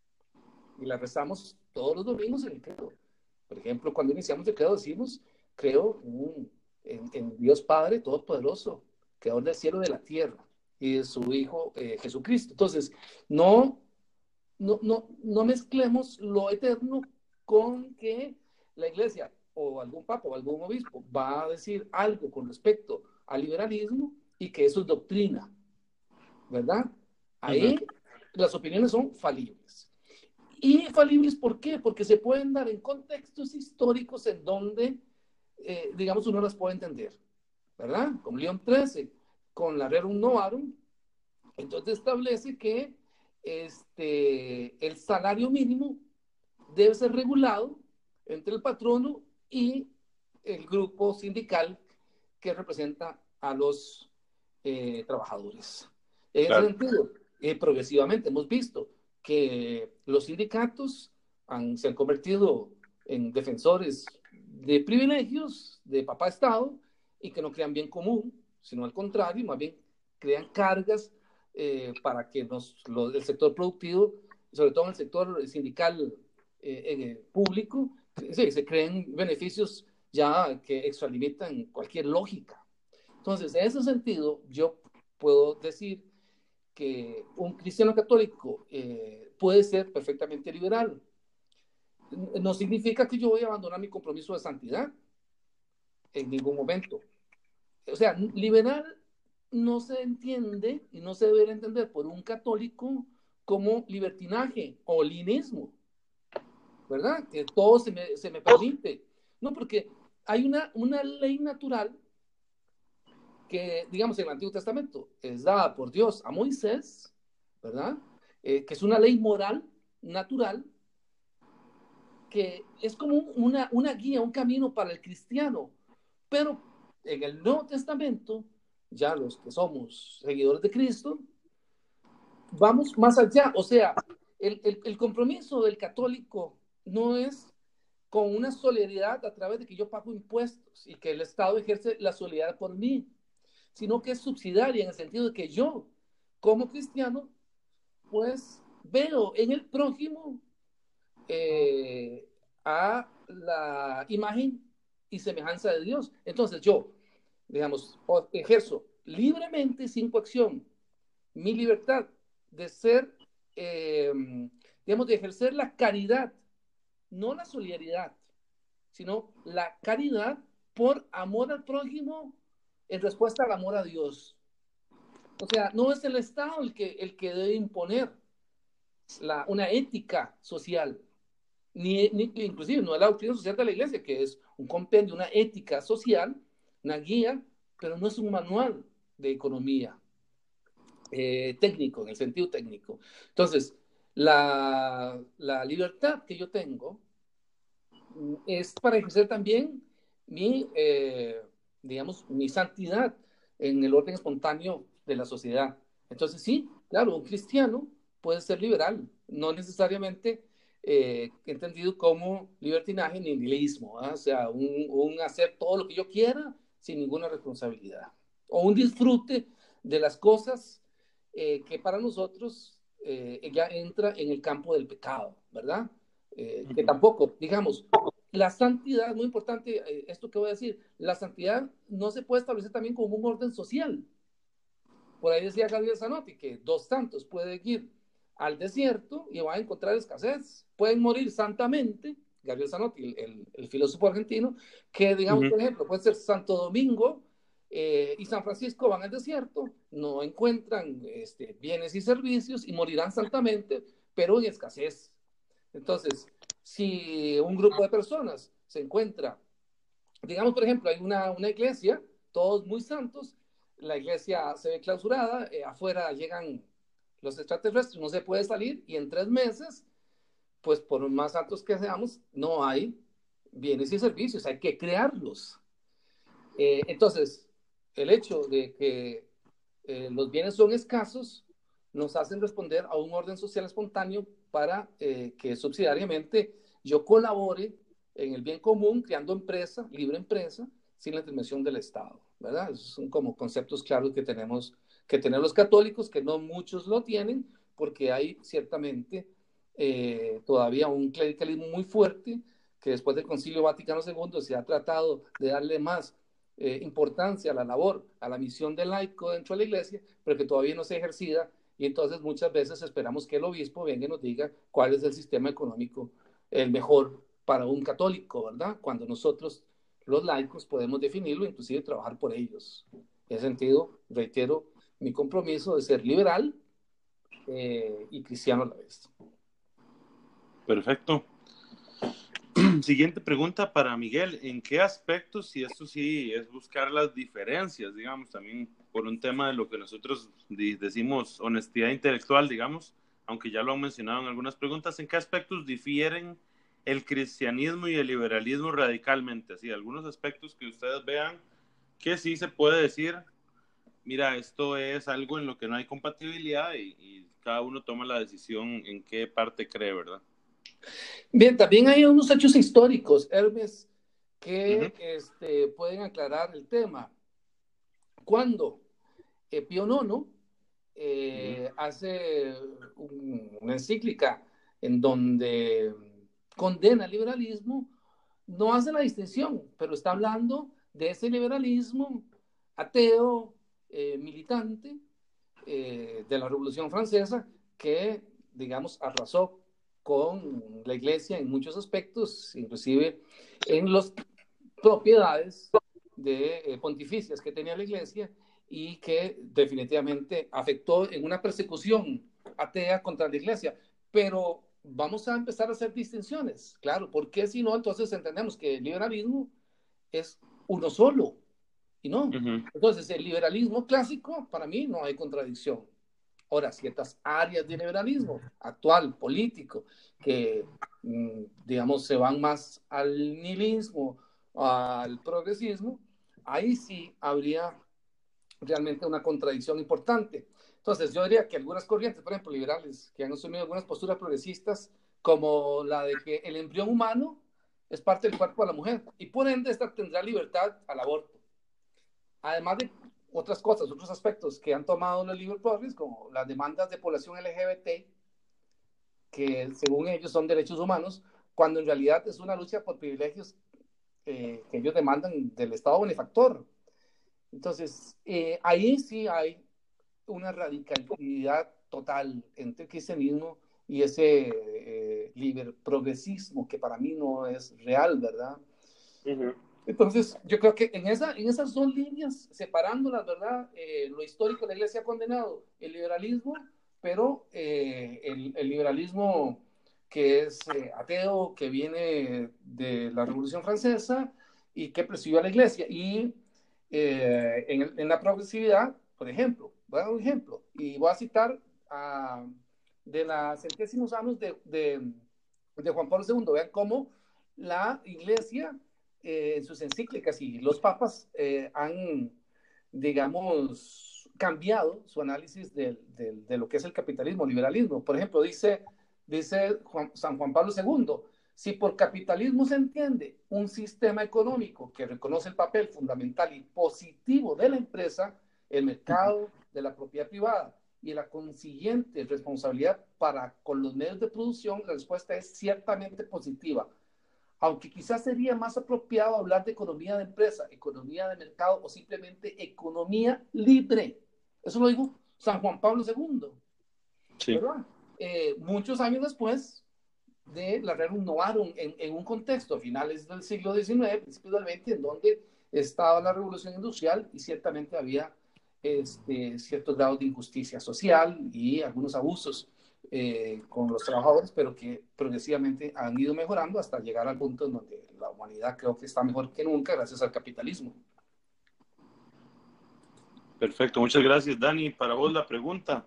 Speaker 4: Y las rezamos todos los domingos en el credo. Por ejemplo, cuando iniciamos el credo decimos, creo en, Dios Padre Todopoderoso, creador del cielo y de la tierra, y de su Hijo Jesucristo. Entonces, no, no, no, no mezclemos lo eterno con que la iglesia o algún papa o algún obispo va a decir algo con respecto al liberalismo y que eso es doctrina, ¿verdad? Ahí las opiniones son falibles. ¿Y falibles por qué? Porque se pueden dar en contextos históricos en donde, eh, digamos, uno las puede entender, ¿verdad? Con León XIII, con la Rerum Novarum, entonces establece que este, el salario mínimo debe ser regulado entre el patrono y el grupo sindical que representa a los eh, trabajadores. En ese sentido, eh, progresivamente hemos visto que los sindicatos se han convertido en defensores de privilegios de papá Estado y que no crean bien común, sino al contrario, más bien crean cargas eh, para que los, el sector productivo, sobre todo el sector sindical eh, público, se, se creen beneficios ya que extralimitan cualquier lógica. Entonces, en ese sentido, yo puedo decir que un cristiano católico eh, puede ser perfectamente liberal. No significa que yo voy a abandonar mi compromiso de santidad en ningún momento. O sea, liberal no se entiende y no se debe entender por un católico como libertinaje o linismo, ¿verdad? Que todo se me, se me permite. No, porque hay una, una ley natural que, digamos, en el Antiguo Testamento es dada por Dios a Moisés, ¿verdad? Eh, que es una ley moral, natural, que es como una, una guía, un camino para el cristiano. Pero en el Nuevo Testamento, ya los que somos seguidores de Cristo, vamos más allá. O sea, el, el, el compromiso del católico no es con una solidaridad a través de que yo pago impuestos y que el Estado ejerce la solidaridad por mí sino que es subsidiaria en el sentido de que yo, como cristiano, pues veo en el prójimo eh, a la imagen y semejanza de Dios. Entonces yo, digamos, ejerzo libremente, sin coacción, mi libertad de ser, eh, digamos, de ejercer la caridad, no la solidaridad, sino la caridad por amor al prójimo en respuesta al amor a Dios. O sea, no es el Estado el que, el que debe imponer la, una ética social, ni, inclusive no es la doctrina social de la iglesia, que es un compendio, una ética social, una guía, pero no es un manual de economía eh, técnico, en el sentido técnico. Entonces, la, la libertad que yo tengo es para ejercer también mi... Eh, digamos, mi santidad en el orden espontáneo de la sociedad. Entonces, sí, claro, un cristiano puede ser liberal, no necesariamente eh, entendido como libertinaje ni nihilismo, ¿ah? o sea, un, hacer todo lo que yo quiera sin ninguna responsabilidad, o un disfrute de las cosas eh, que para nosotros eh, ya entra en el campo del pecado, ¿verdad? que tampoco, digamos, la santidad, muy importante eh, esto que voy a decir, la santidad no se puede establecer también como un orden social. Por ahí decía Gabriel Zanotti que dos santos pueden ir al desierto y van a encontrar escasez, pueden morir santamente, Gabriel Zanotti, el, filósofo argentino, que digamos, por ejemplo, puede ser Santo Domingo eh, y San Francisco van al desierto, no encuentran este, bienes y servicios y morirán santamente, pero en escasez. Entonces, si un grupo de personas se encuentra, digamos, por ejemplo, hay una, una iglesia, todos muy santos, la iglesia se ve clausurada, eh, afuera llegan los extraterrestres, no se puede salir y en tres meses, pues por más santos que seamos, no hay bienes y servicios, hay que crearlos. Eh, entonces, el hecho de que eh, los bienes son escasos nos hacen responder a un orden social espontáneo para eh, que subsidiariamente yo colabore en el bien común, creando empresa, libre empresa, sin la intervención del Estado, ¿verdad? Esos son como conceptos claros que tenemos que tener los católicos, que no muchos lo tienen, porque hay ciertamente eh, todavía un clericalismo muy fuerte, que después del Concilio Vaticano II se ha tratado de darle más eh, importancia a la labor, a la misión del laico dentro de la iglesia, pero que todavía no se ejercida y entonces muchas veces esperamos que el obispo venga y nos diga cuál es el sistema económico el mejor para un católico, ¿verdad? Cuando nosotros, los laicos, podemos definirlo, inclusive trabajar por ellos. En ese sentido, reitero mi compromiso de ser liberal eh, y cristiano a la vez.
Speaker 2: Perfecto. Siguiente pregunta para Miguel. ¿En qué aspectos, y esto sí es buscar las diferencias, digamos, también por un tema de lo que nosotros decimos honestidad intelectual, digamos, aunque ya lo han mencionado en algunas preguntas, ¿en qué aspectos difieren el cristianismo y el liberalismo radicalmente? Así, algunos aspectos que ustedes vean que sí se puede decir, mira, esto es algo en lo que no hay compatibilidad y, y cada uno toma la decisión en qué parte cree, ¿verdad?
Speaker 4: Bien, también hay unos hechos históricos, Hermes, que este, pueden aclarar el tema. Cuando eh, Pío IX eh, hace una encíclica en donde condena el liberalismo, no hace la distinción, pero está hablando de ese liberalismo ateo, eh, militante de la Revolución Francesa, que, digamos, arrasó con la iglesia en muchos aspectos, inclusive en las propiedades de eh, pontificias que tenía la iglesia y que definitivamente afectó en una persecución atea contra la iglesia. Pero vamos a empezar a hacer distinciones, claro, porque si no, entonces entendemos que el liberalismo es uno solo, y no. Entonces, el liberalismo clásico, para mí, no hay contradicción. Ahora, ciertas áreas de liberalismo actual, político, que, mm, digamos, se van más al nihilismo, al progresismo, ahí sí habría realmente una contradicción importante. Entonces, yo diría que algunas corrientes, por ejemplo, liberales, que han asumido algunas posturas progresistas, como la de que el embrión humano es parte del cuerpo de la mujer y por ende esta tendrá libertad al aborto. Además de otras cosas, otros aspectos que han tomado los libros progres, como las demandas de población LGBT, que según ellos son derechos humanos, cuando en realidad es una lucha por privilegios eh, que ellos demandan del Estado benefactor. Entonces, eh, ahí sí hay una radicalidad total entre el cristianismo y ese eh, progresismo que para mí no es real, ¿verdad? Entonces, yo creo que en, esa, en esas dos líneas, separándolas, ¿verdad? Eh, lo histórico de la iglesia ha condenado el liberalismo, pero eh, el, el, liberalismo que es eh, ateo, que viene de la Revolución Francesa y que presidió a la iglesia. Y en, en, la progresividad, por ejemplo, voy a dar un ejemplo, y voy a citar a, de los centésimos años de, de, de Juan Pablo II. Vean cómo la iglesia eh, en sus encíclicas y los papas eh, han, digamos, cambiado su análisis de, lo que es el capitalismo, liberalismo. Por ejemplo, dice, dice San Juan Pablo II, si por capitalismo se entiende un sistema económico que reconoce el papel fundamental y positivo de la empresa, el mercado de la propiedad privada y la consiguiente responsabilidad para con los medios de producción, la respuesta es ciertamente positiva aunque quizás sería más apropiado hablar de economía de empresa, economía de mercado o simplemente economía libre. Eso lo dijo San Juan Pablo II. Sí. Eh, muchos años después de la Rerum Novarum, en, en, un contexto, finales del siglo XIX, principios del XX, en donde estaba la revolución industrial y ciertamente había este, ciertos grados de injusticia social y algunos abusos eh, con los trabajadores, pero que progresivamente han ido mejorando hasta llegar al punto en donde la humanidad creo que está mejor que nunca gracias al capitalismo.
Speaker 2: Perfecto, muchas gracias Dani. Para vos la pregunta,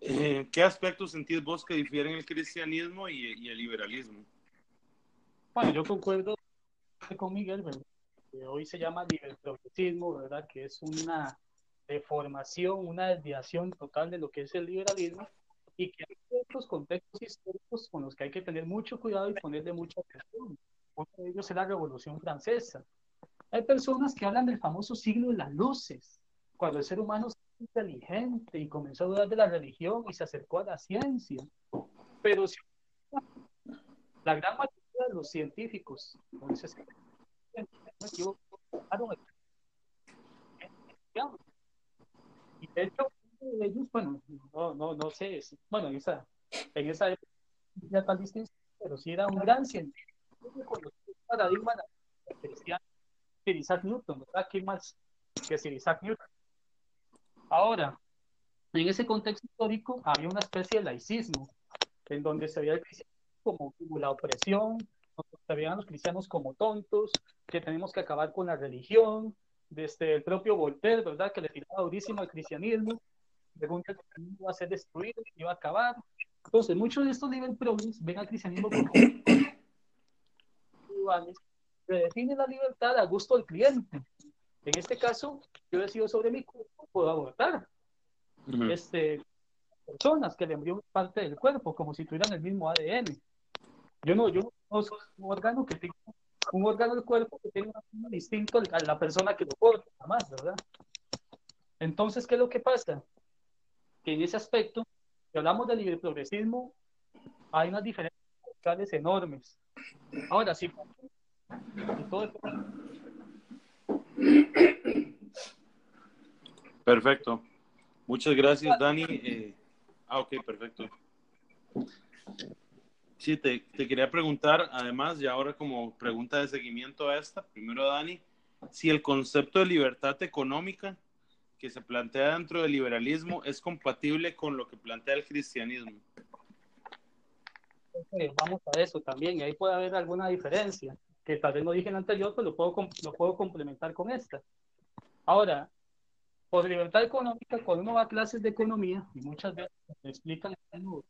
Speaker 2: eh, ¿qué aspectos sentís vos que difieren el cristianismo y, el liberalismo?
Speaker 3: Bueno, yo concuerdo con Miguel, que hoy se llama libertprogresismo, ¿verdad? Que es una deformación, una desviación total de lo que es el liberalismo y que hay ciertos contextos históricos con los que hay que tener mucho cuidado y ponerle mucha atención. Uno de ellos es la Revolución Francesa. Hay personas que hablan del famoso siglo de las luces, cuando el ser humano es inteligente y comenzó a dudar de la religión y se acercó a la ciencia. Pero si la gran mayoría de los científicos, entonces, y de hecho, ellos, bueno, no, no, no sé, bueno, en esa, en esa época ya tal distinción, pero sí era un gran científico, con los paradigmas Isaac Newton, ¿verdad? ¿Quién más que Sir Isaac Newton? Ahora, en ese contexto histórico había una especie de laicismo, en donde se veía el cristianismo como, como la opresión, se veían los cristianos como tontos, que tenemos que acabar con la religión, desde el propio Voltaire, ¿verdad? Que le tiraba durísimo al cristianismo, pregunta que iba a ser destruido, que iba a acabar. Entonces, muchos de estos nivel progres ven al cristianismo como que define la libertad a gusto del cliente. En este caso, yo decido sobre mi cuerpo, puedo abortar. este, personas que le embrión parte del cuerpo, como si tuvieran el mismo ADN. Yo no, yo no conozco un órgano que tenga un órgano del cuerpo que tenga un distinto a la persona que lo porta, jamás, ¿verdad? Entonces, ¿qué es lo que pasa? Que en ese aspecto, si hablamos del libre progresismo, hay unas diferencias enormes. Ahora, sí, todo
Speaker 2: Perfecto. Muchas gracias, Dani. Eh, ah, ok, perfecto. Sí, te, te, quería preguntar, además, y ahora como pregunta de seguimiento a esta, primero, Dani, si el concepto de libertad económica que se plantea dentro del liberalismo es compatible con lo que plantea el cristianismo.
Speaker 3: vamos a eso también, y ahí puede haber alguna diferencia, que tal vez no dije en anterior, pero lo puedo, lo puedo complementar con esta. Ahora, por libertad económica, cuando uno va a clases de economía, y muchas veces explican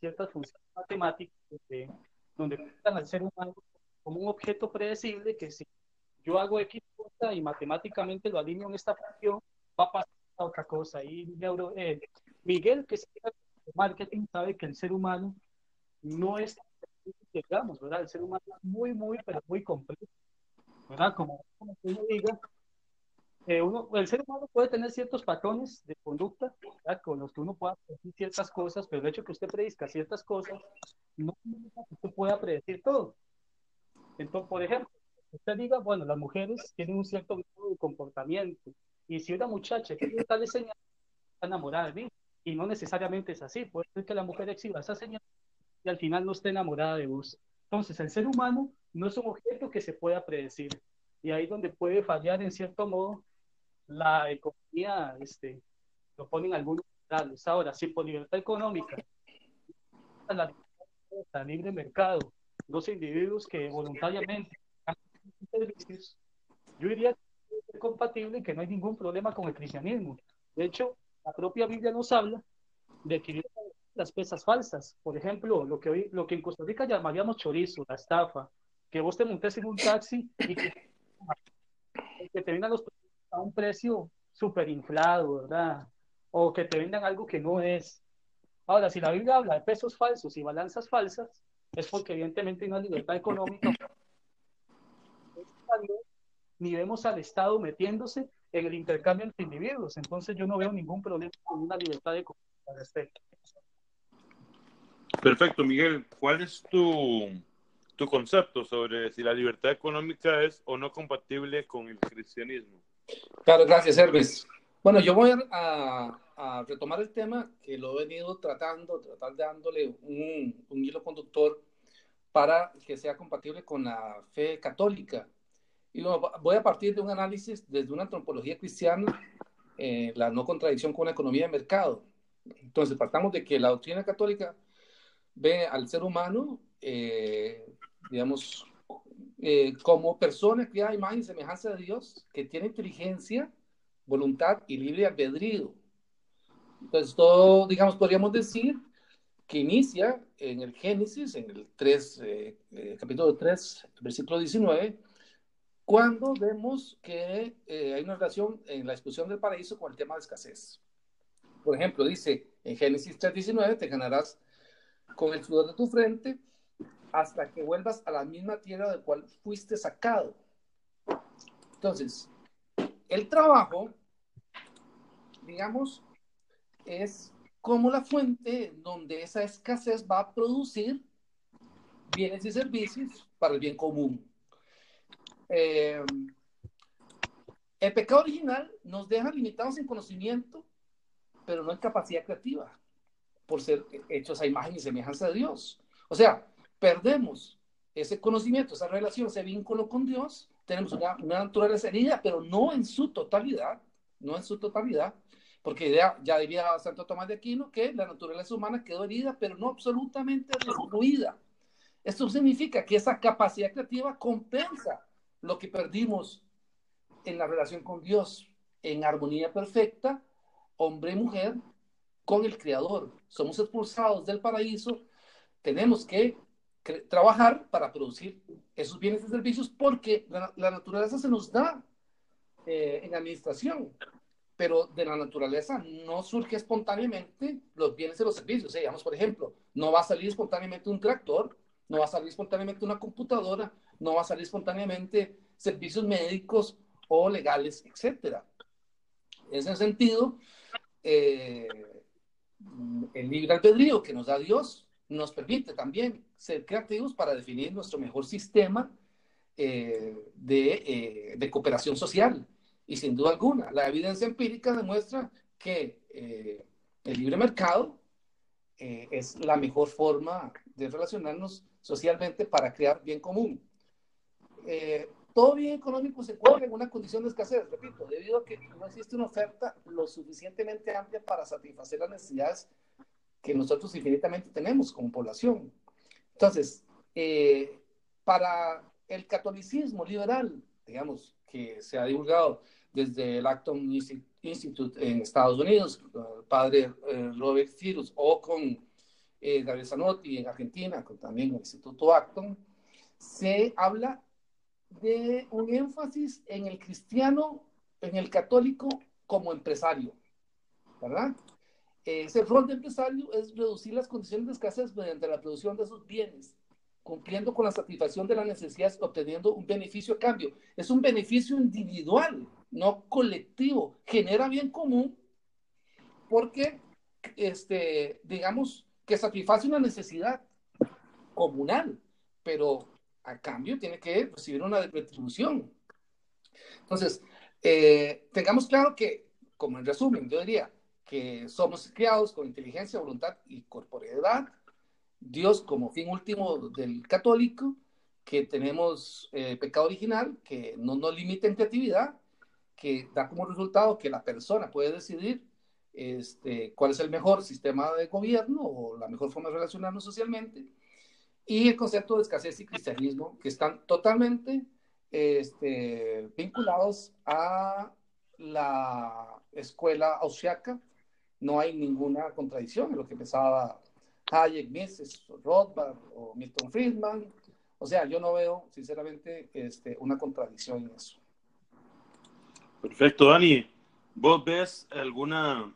Speaker 3: ciertas funciones matemáticas, donde, donde al ser humano como un objeto predecible, que si yo hago X cosa y matemáticamente lo alineo en esta función, va a pasar otra cosa. Y eh, Miguel, que es marketing, sabe que el ser humano no es, digamos, ¿verdad? El ser humano es muy, muy, pero muy complejo, ¿verdad? Como, como uno diga, uno, el ser humano puede tener ciertos patrones de conducta con los que uno pueda predecir ciertas cosas, pero el hecho de que usted predizca ciertas cosas no significa que usted pueda predecir todo. Entonces, por ejemplo, usted diga, bueno, las mujeres tienen un cierto de comportamiento, y si una muchacha tal señal, está enamorada de mí, y no necesariamente es así, puede ser que la mujer exhiba esa señal y al final no esté enamorada de vos. Entonces, el ser humano no es un objeto que se pueda predecir, y ahí donde puede fallar en cierto modo la economía este, lo ponen algunos Ahora, si por libertad económica, la, la libre mercado, dos individuos que voluntariamente yo diría que compatible que no hay ningún problema con el cristianismo. De hecho, la propia Biblia nos habla de que las pesas falsas. Por ejemplo, lo que, hoy, lo que en Costa Rica llamaríamos chorizo, la estafa, que vos te montes en un taxi y que, que te vengan los a un precio súper inflado, ¿verdad? O que te vendan algo que no es. Ahora, si la Biblia habla de pesos falsos y balanzas falsas, es porque evidentemente hay una libertad económica. Ni vemos al Estado metiéndose en el intercambio entre individuos. Entonces yo no veo ningún problema con una libertad económica al respecto.
Speaker 2: Perfecto, Miguel. ¿Cuál es tu, tu concepto sobre si la libertad económica es o no compatible con el cristianismo?
Speaker 4: Claro, gracias, Hermes. Bueno, yo voy a, retomar el tema que lo he venido tratando, tratar de dándole un, hilo conductor para que sea compatible con la fe católica. Y voy a partir de un análisis desde una antropología cristiana, eh, la no contradicción con la economía de mercado. Entonces, partamos de que la doctrina católica ve al ser humano, eh, digamos, eh, como persona criada a imagen y semejanza de Dios, que tiene inteligencia, voluntad y libre albedrío. Entonces, todo, digamos, podríamos decir que inicia en el Génesis, en el 3, eh, eh, capítulo 3, versículo 19, cuando vemos que hay una relación en la expulsión del paraíso con el tema de escasez. Por ejemplo, dice en Génesis 3:19, te ganarás con el sudor de tu frente hasta que vuelvas a la misma tierra de cual fuiste sacado. Entonces, el trabajo, digamos, es como la fuente donde esa escasez va a producir bienes y servicios para el bien común. Eh, el pecado original nos deja limitados en conocimiento, pero no en capacidad creativa, por ser hechos a imagen y semejanza de Dios. O sea, perdemos ese conocimiento, esa relación, ese vínculo con Dios, tenemos una, naturaleza herida, pero no en su totalidad, no en su totalidad, porque ya, ya diría Santo Tomás de Aquino que la naturaleza humana quedó herida, pero no absolutamente destruida. Esto significa que esa capacidad creativa compensa lo que perdimos en la relación con Dios, en armonía perfecta, hombre y mujer, con el Creador. Somos expulsados del paraíso, tenemos que trabajar para producir esos bienes y servicios porque la, naturaleza se nos da eh, en administración, pero de la naturaleza no surge espontáneamente los bienes y los servicios. digamos, por ejemplo, no va a salir espontáneamente un tractor no va a salir espontáneamente una computadora, no va a salir espontáneamente servicios médicos o legales, etc. En ese sentido, eh, el libre albedrío que nos da Dios nos permite también ser creativos para definir nuestro mejor sistema eh, de, de, cooperación social. Y sin duda alguna, la evidencia empírica demuestra que el libre mercado es la mejor forma de relacionarnos socialmente para crear bien común. Eh, todo bien económico se encuentra en una condición de escasez, repito, debido a que no existe una oferta lo suficientemente amplia para satisfacer las necesidades que nosotros infinitamente tenemos como población. Entonces, eh, para el catolicismo liberal, digamos, que se ha divulgado desde el Acton Institute en Estados Unidos, el padre eh, Robert Cirus, o con eh, Gabriel Zanotti en Argentina, con también el Instituto Acton, se habla de un énfasis en el cristiano, en el católico como empresario, ¿verdad? Ese rol de empresario es reducir las condiciones de escasez mediante la producción de sus bienes, cumpliendo con la satisfacción de las necesidades, obteniendo un beneficio a cambio. Es un beneficio individual, no colectivo. Genera bien común porque, este, digamos, que satisface una necesidad comunal, pero a cambio tiene que recibir una retribución. Entonces, eh, tengamos claro que, como en resumen, yo diría que somos criados con inteligencia, voluntad y corporeidad, Dios como fin último del católico, que tenemos eh, pecado original, que no nos limita en creatividad, que da como resultado que la persona puede decidir este, cuál es el mejor sistema de gobierno o la mejor forma de relacionarnos socialmente, y el concepto de escasez y cristianismo, que están totalmente este, vinculados a la escuela austriaca. No hay ninguna contradicción en lo que pensaba Hayek, Mises, Rothbard o Milton Friedman. O sea, yo no veo, sinceramente, este, una contradicción en eso.
Speaker 2: Perfecto, Dani. ¿Vos ves alguna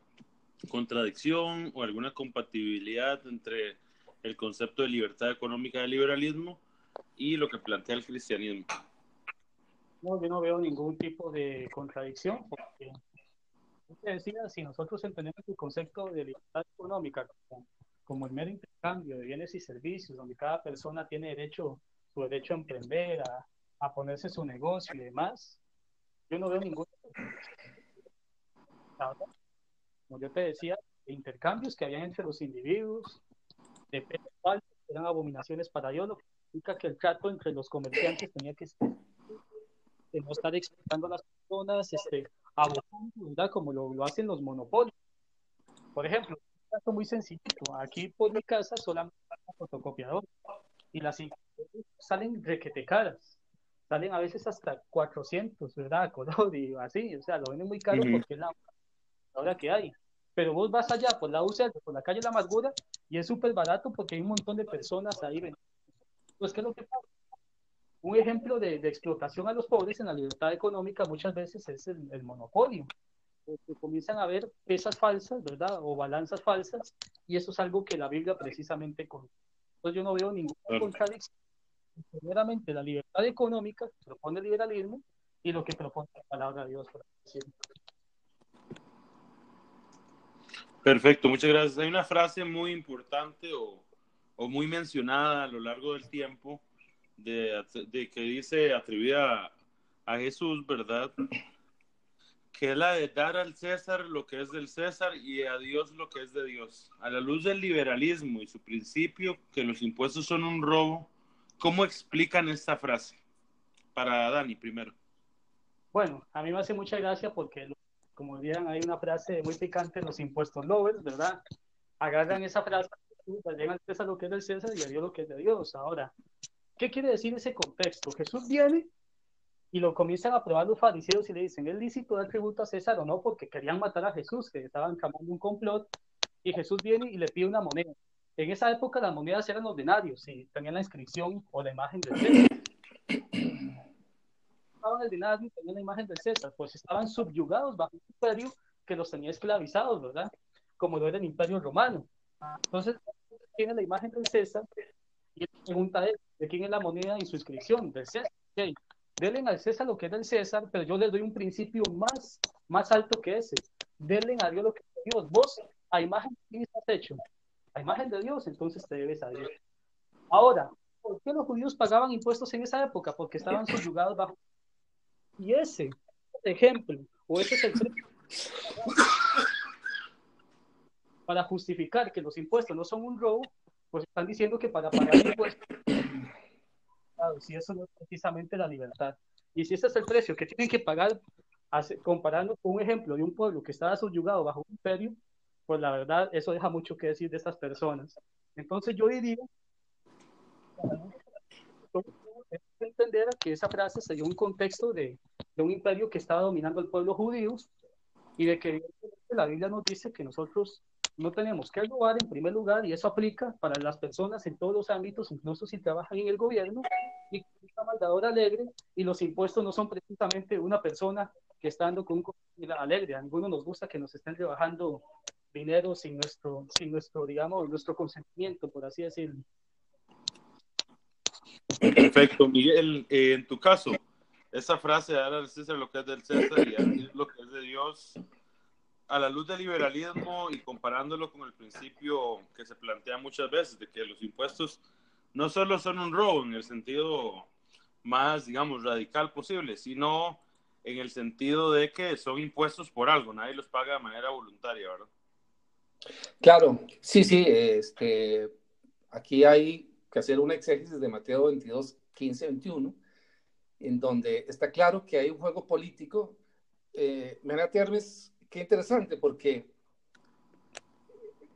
Speaker 2: contradicción o alguna compatibilidad entre el concepto de libertad económica del liberalismo y lo que plantea el cristianismo.
Speaker 3: No, yo no veo ningún tipo de contradicción, porque, decía, si nosotros entendemos el concepto de libertad económica como, el mero intercambio de bienes y servicios, donde cada persona tiene derecho, su derecho a emprender, a, a ponerse su negocio y demás, yo no veo ningún como yo te decía, intercambios que habían entre los individuos, de eran abominaciones para Dios, lo que significa que el trato entre los comerciantes tenía que ser de no estar explotando a las personas, este, abusando, Como lo, lo, hacen los monopolios. Por ejemplo, un caso muy sencillito. Aquí por mi casa solamente hay un fotocopiador y las salen requete caras. Salen a veces hasta 400, ¿verdad? Color y así. O sea, lo venden muy caro porque es la hora que hay. Pero vos vas allá por la UCL, por la calle La Amargura, y es súper barato porque hay un montón de personas ahí. Pues, ¿qué es lo que pasa? Un ejemplo de, explotación a los pobres en la libertad económica muchas veces es el, monopolio. Comienzan a haber pesas falsas, ¿verdad? O balanzas falsas, y eso es algo que la Biblia precisamente con. Entonces yo no veo ninguna contradicción. Primeramente, la libertad económica que propone el liberalismo y lo que propone la palabra de Dios, por decirlo.
Speaker 2: Perfecto, muchas gracias. Hay una frase muy importante o, muy mencionada a lo largo del tiempo de, que dice atribuida a, Jesús, ¿verdad? Que es la de dar al César lo que es del César y a Dios lo que es de Dios. A la luz del liberalismo y su principio que los impuestos son un robo, ¿cómo explican esta frase? Para Dani primero.
Speaker 3: Bueno, a mí me hace mucha gracia porque como dirían, hay una frase muy picante en los impuestos lovers, ¿verdad? Agarran esa frase, llegan a lo que es del César y a Dios lo que es de Dios. Ahora, ¿qué quiere decir ese contexto? Jesús viene y lo comienzan a probar los fariseos y le dicen, ¿es lícito dar tributo a César o no? Porque querían matar a Jesús, que estaban camando un complot, y Jesús viene y le pide una moneda. En esa época las monedas eran los denarios y tenían la inscripción o la imagen de César estaban el dinero tenían la imagen del César, pues estaban subyugados bajo un imperio que los tenía esclavizados, ¿verdad? Como lo era el imperio romano. Entonces, tiene la imagen del César Y pregunta es, ¿de quién es la moneda y su inscripción? Del César. Okay. Denle al César lo que es del César, pero yo les doy un principio más, más alto que ese. Denle a Dios lo que es de Dios. Vos, a imagen de quién estás hecho. A imagen de Dios, entonces te debes a Dios. Ahora, ¿por qué los judíos pagaban impuestos en esa época? Porque estaban subyugados bajo. Y ese ejemplo, o ese es el para justificar que los impuestos no son un robo, pues están diciendo que para pagar impuestos, claro, si eso no es precisamente la libertad. Y si ese es el precio que tienen que pagar, comparando con un ejemplo de un pueblo que estaba subyugado bajo un imperio, pues la verdad, eso deja mucho que decir de estas personas. Entonces yo diría, entender que esa frase se dio un contexto de, de un imperio que estaba dominando al pueblo judío y de que la Biblia nos dice que nosotros no tenemos que robar en primer lugar y eso aplica para las personas en todos los ámbitos, incluso si trabajan en el gobierno y una maldadora alegre y los impuestos no son precisamente una persona que está dando con un alegre. A ninguno nos gusta que nos estén rebajando dinero sin nuestro, sin nuestro, digamos, nuestro consentimiento, por así decirlo.
Speaker 2: Perfecto, Miguel. Eh, en tu caso, esa frase dar al César lo que es del César y lo que es de Dios, a la luz del liberalismo y comparándolo con el principio que se plantea muchas veces de que los impuestos no solo son un robo en el sentido más, digamos, radical posible, sino en el sentido de que son impuestos por algo, nadie los paga de manera voluntaria, ¿verdad?
Speaker 4: Claro, sí, sí, este, aquí hay que hacer un exégesis de Mateo 22, 15, 21, en donde está claro que hay un juego político. Eh, Hermes qué interesante, porque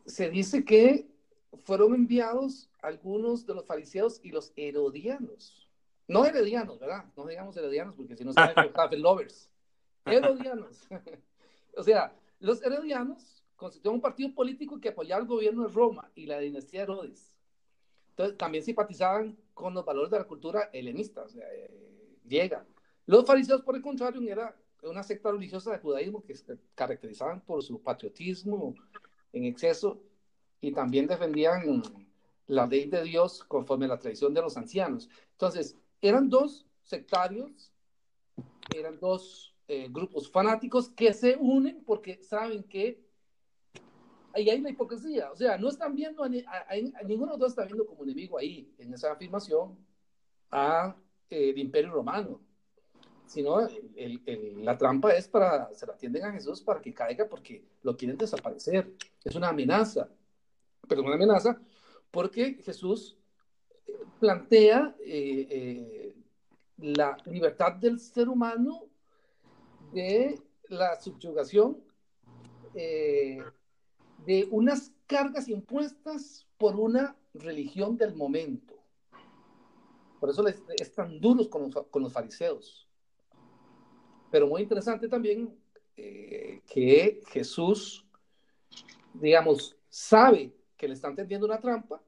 Speaker 4: se dice que fueron enviados algunos de los fariseos y los herodianos. No heredianos, ¿verdad? No digamos heredianos, porque si no son los lovers. Herodianos. o sea, los herodianos constituían un partido político que apoyaba al gobierno de Roma y la dinastía de Herodes. Entonces, también simpatizaban con los valores de la cultura helenista, o sea, eh, griega. Los fariseos, por el contrario, era una secta religiosa de judaísmo que se caracterizaban por su patriotismo en exceso y también defendían la ley de Dios conforme a la tradición de los ancianos. Entonces, eran dos sectarios, eran dos eh, grupos fanáticos que se unen porque saben que ahí hay una hipocresía. O sea, no están viendo, a, ninguno de los dos está viendo como enemigo ahí, en esa afirmación, a eh, el imperio romano sino la trampa es para, se la atienden a Jesús para que caiga porque lo quieren desaparecer. Es una amenaza, pero una amenaza porque Jesús eh, plantea eh, eh, la libertad del ser humano de la subyugación de unas cargas impuestas por una religión del momento. Por eso les, es tan duros con con los fariseos pero muy interesante también eh, que Jesús, digamos, sabe que le están tendiendo una trampa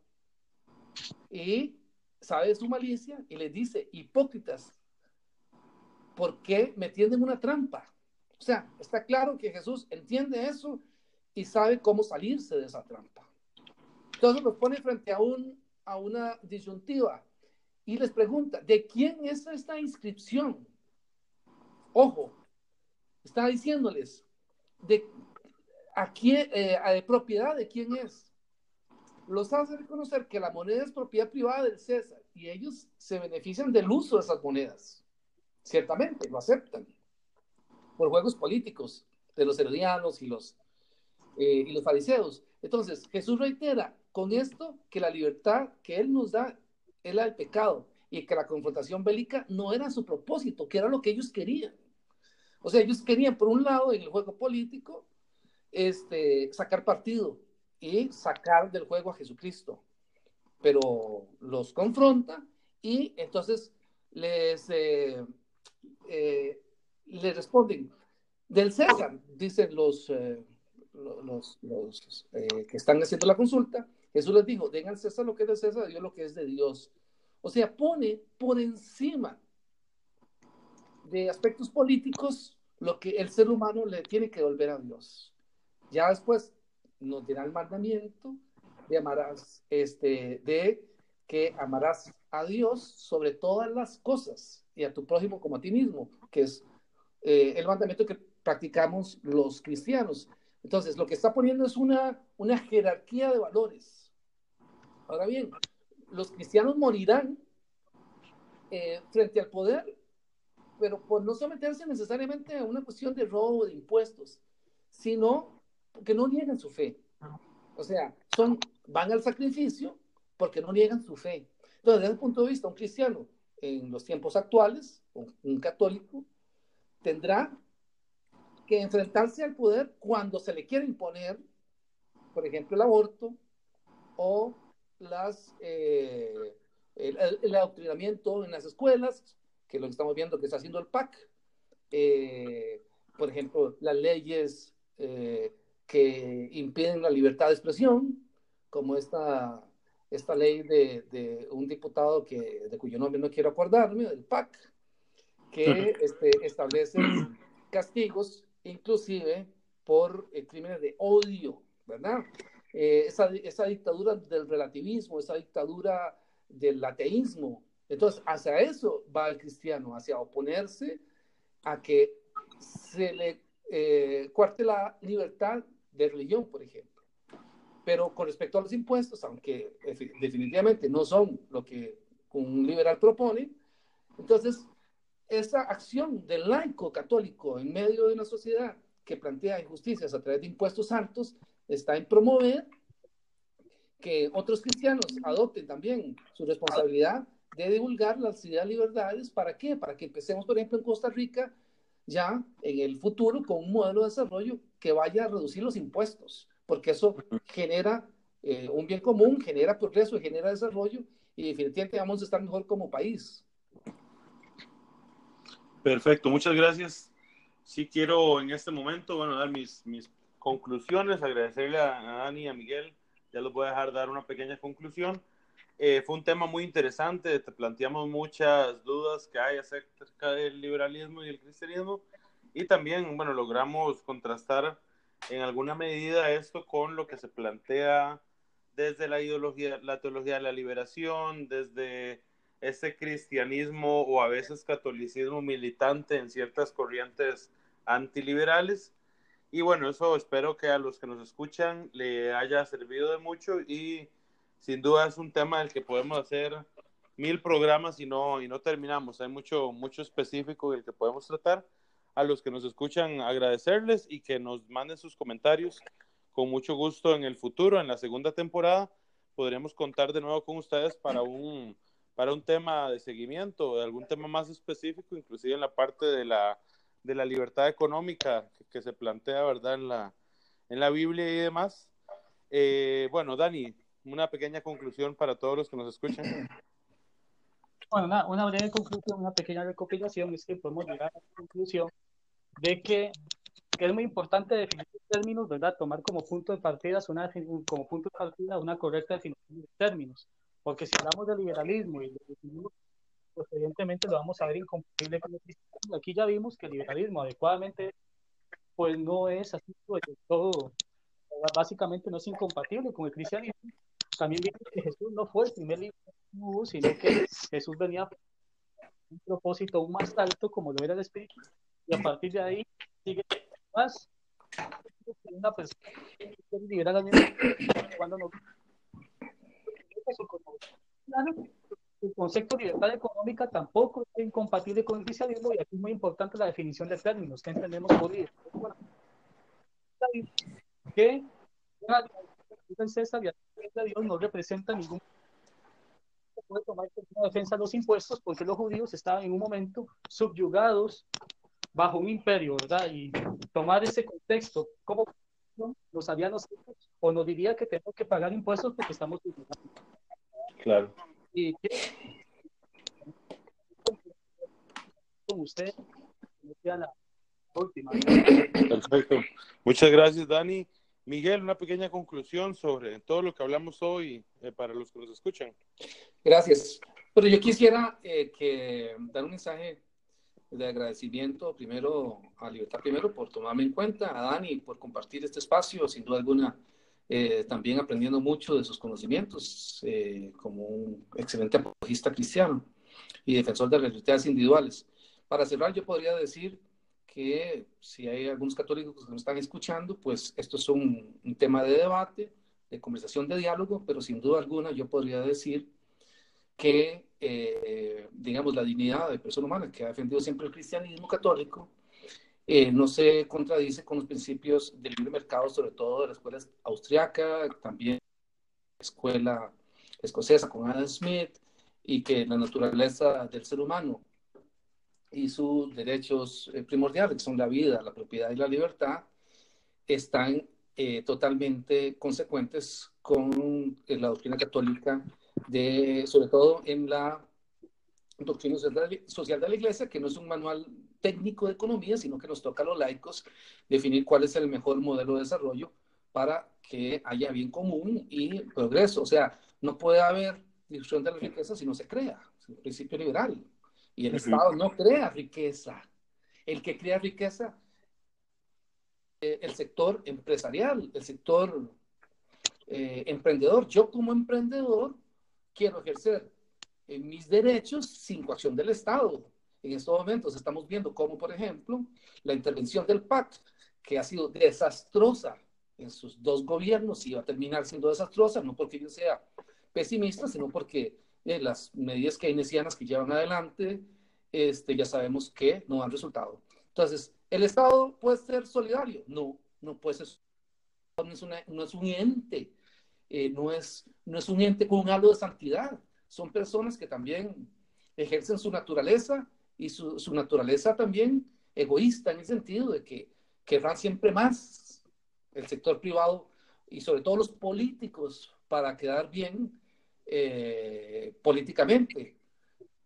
Speaker 4: y sabe de su malicia y les dice, hipócritas, ¿por qué me tienden una trampa? O sea, está claro que Jesús entiende eso y sabe cómo salirse de esa trampa. Entonces los pone frente a, un, a una disyuntiva y les pregunta, ¿de quién es esta inscripción? Ojo, está diciéndoles de a quién, eh, de propiedad de quién es. Los hace reconocer que la moneda es propiedad privada del César y ellos se benefician del uso de esas monedas. Ciertamente, lo aceptan por juegos políticos de los herodianos y los, eh, y los fariseos. Entonces, Jesús reitera con esto que la libertad que Él nos da es la del pecado y que la confrontación bélica no era su propósito, que era lo que ellos querían. O sea, ellos querían, por un lado, en el juego político, este, sacar partido y sacar del juego a Jesucristo, pero los confronta y entonces les, eh, eh, responden, del César, dicen los, eh, los, los que están haciendo la consulta, Jesús les dijo, den al César lo que es de César, Dios lo que es de Dios. O sea, pone por encima de aspectos políticos lo que el ser humano le tiene que volver a Dios. Ya después nos dirá el mandamiento de amarás, este, de que amarás a Dios sobre todas las cosas y a tu prójimo como a ti mismo, que es eh, el mandamiento que practicamos los cristianos. Entonces, lo que está poniendo es una, una jerarquía de valores. Ahora bien, los cristianos morirán eh, frente al poder, pero por no someterse necesariamente a una cuestión de robo de impuestos, sino porque no niegan su fe. O sea, son, van al sacrificio porque no niegan su fe. Entonces, desde el punto de vista, un cristiano en los tiempos actuales, un católico, tendrá que enfrentarse al poder cuando se le quiere imponer, por ejemplo, el aborto o las, eh, el, adoctrinamiento en las escuelas, que lo que estamos viendo que está haciendo el PAC, eh, por ejemplo, las leyes eh, que impiden la libertad de expresión, como esta, esta ley de, de, un diputado que, de cuyo nombre no quiero acordarme, del PAC, que este, establece castigos inclusive por eh, crímenes de odio, ¿verdad? Eh, esa, esa, dictadura del relativismo, esa dictadura del ateísmo. Entonces, hacia eso va el cristiano, hacia oponerse a que se le eh, cuarte la libertad de religión, por ejemplo. Pero con respecto a los impuestos, aunque definitivamente no son lo que un liberal propone, entonces esa acción del laico católico en medio de una sociedad que plantea injusticias a través de impuestos altos está en promover que otros cristianos adopten también su responsabilidad de divulgar las ideas libertades. ¿Para qué? Para que empecemos, por ejemplo, en Costa Rica ya en el futuro con un modelo de desarrollo que vaya a reducir los impuestos, porque eso genera eh, un bien común, genera progreso, genera desarrollo y definitivamente vamos a estar mejor como país.
Speaker 2: Perfecto, muchas gracias. Sí quiero en este momento, bueno, dar mis, mis conclusiones, agradecerle a, Dani y a Miguel, ya los voy a dejar dar una pequeña conclusión. Eh, fue un tema muy interesante, te planteamos muchas dudas que hay acerca del liberalismo y el cristianismo y también, bueno, logramos contrastar en alguna medida esto con lo que se plantea desde la ideología, la teología de la liberación, desde ese cristianismo o a veces catolicismo militante en ciertas corrientes antiliberales. Y bueno, eso espero que a los que nos escuchan le haya servido de mucho y sin duda es un tema del que podemos hacer mil programas y no, y no terminamos. Hay mucho, mucho específico del que podemos tratar. A los que nos escuchan, agradecerles y que nos manden sus comentarios. Con mucho gusto en el futuro, en la segunda temporada, podremos contar de nuevo con ustedes para un para un tema de seguimiento, de algún tema más específico, inclusive en la parte de la, de la libertad económica que, se plantea, ¿verdad?, en la, en la Biblia y demás. Eh, bueno, Dani, una pequeña conclusión para todos los que nos escuchan.
Speaker 3: Bueno, una, una breve conclusión, una pequeña recopilación es que podemos llegar a la conclusión de que, que es muy importante definir términos, ¿verdad? Tomar como punto de partida una, como punto de partida una correcta definición de términos porque si hablamos de liberalismo y pues evidentemente lo vamos a ver incompatible con el cristianismo. Aquí ya vimos que el liberalismo adecuadamente pues no es así pues, todo, básicamente no es incompatible con el cristianismo. También vimos que Jesús no fue el primer liberalismo, sino que Jesús venía con un propósito aún más alto como lo era el Espíritu y a partir de ahí sigue más una persona liberal cuando el concepto de libertad económica tampoco es incompatible con el cristianismo y aquí es muy importante la definición de términos que entendemos por libertad. Que César y la Dios no representa ningún puede tomar como defensa de los impuestos porque los judíos estaban en un momento subyugados bajo un imperio, ¿verdad? Y tomar ese contexto como los habíamos o nos diría que tenemos que pagar impuestos porque estamos subyugados.
Speaker 2: Claro.
Speaker 3: Y con usted, la última.
Speaker 2: Perfecto. Muchas gracias, Dani. Miguel, una pequeña conclusión sobre todo lo que hablamos hoy eh, para los que nos escuchan.
Speaker 4: Gracias. Pero yo quisiera eh, que dar un mensaje de agradecimiento primero a Libertad, primero por tomarme en cuenta, a Dani por compartir este espacio, sin duda alguna eh, también aprendiendo mucho de sus conocimientos eh, como un excelente apologista cristiano y defensor de las libertades individuales. Para cerrar, yo podría decir que si hay algunos católicos que nos están escuchando, pues esto es un, tema de debate, de conversación, de diálogo, pero sin duda alguna yo podría decir que, eh, digamos, la dignidad de persona humana que ha defendido siempre el cristianismo católico eh, no se contradice con los principios del libre mercado, sobre todo de la escuela austriaca, también la escuela escocesa con Adam Smith, y que la naturaleza del ser humano y sus derechos eh, primordiales, que son la vida, la propiedad y la libertad, están eh, totalmente consecuentes con la doctrina católica, de, sobre todo en la doctrina social de la Iglesia, que no es un manual técnico de economía, sino que nos toca a los laicos definir cuál es el mejor modelo de desarrollo para que haya bien común y progreso. O sea, no puede haber distribución de la riqueza si no se crea, es un principio liberal. Y el Estado no crea riqueza. El que crea riqueza, eh, el sector empresarial, el sector eh, emprendedor. Yo como emprendedor quiero ejercer eh, mis derechos sin coacción del Estado. En estos momentos estamos viendo cómo, por ejemplo, la intervención del PAC, que ha sido desastrosa en sus dos gobiernos y va a terminar siendo desastrosa, no porque yo sea pesimista, sino porque eh, las medidas keynesianas que llevan adelante, este, ya sabemos que no han resultado. Entonces, ¿el Estado puede ser solidario? No, no puede ser. No es, no es un ente, eh, no, es, no es un ente con un halo de santidad. Son personas que también ejercen su naturaleza y su, naturaleza también egoísta en el sentido de que querrán siempre más el sector privado y sobre todo los políticos para quedar bien eh, políticamente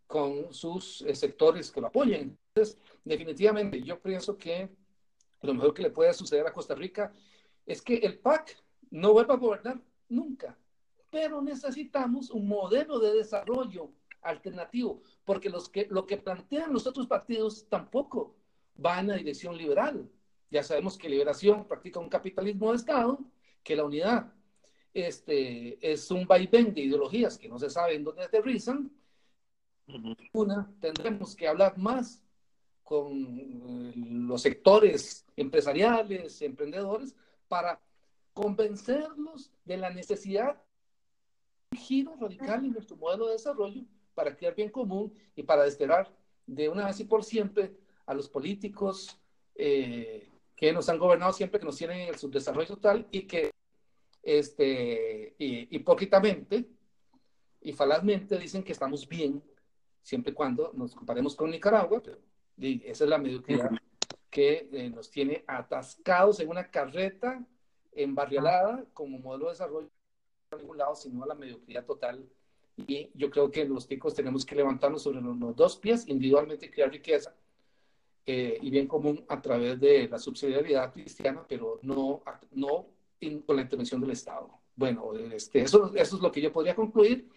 Speaker 4: con sus eh, sectores que lo apoyen. Entonces, definitivamente, yo pienso que lo mejor que le puede suceder a Costa Rica es que el PAC no vuelva a gobernar nunca, pero necesitamos un modelo de desarrollo alternativo, porque los que, lo que plantean los otros partidos tampoco va en la dirección liberal. Ya sabemos que Liberación practica un capitalismo de Estado, que la unidad este, es un vaivén de ideologías que no se sabe en dónde aterrizan. Una, tendremos que hablar más con eh, los sectores empresariales, emprendedores, para convencerlos de la necesidad de un giro radical en nuestro modelo de desarrollo para crear bien común y para desterrar de una vez y por siempre a los políticos eh, que nos han gobernado siempre, que nos tienen en el subdesarrollo total y que este, hipócritamente y falazmente dicen que estamos bien, siempre y cuando nos comparemos con Nicaragua, pero esa es la mediocridad que eh, nos tiene atascados en una carreta embarrialada como modelo de desarrollo a ningún lado, sino a la mediocridad total. Y yo creo que los ticos tenemos que levantarnos sobre los, dos pies, individualmente crear riqueza eh, y bien común a través de la subsidiariedad cristiana, pero no, no con la intervención del Estado. Bueno, este, eso, eso es lo que yo podría concluir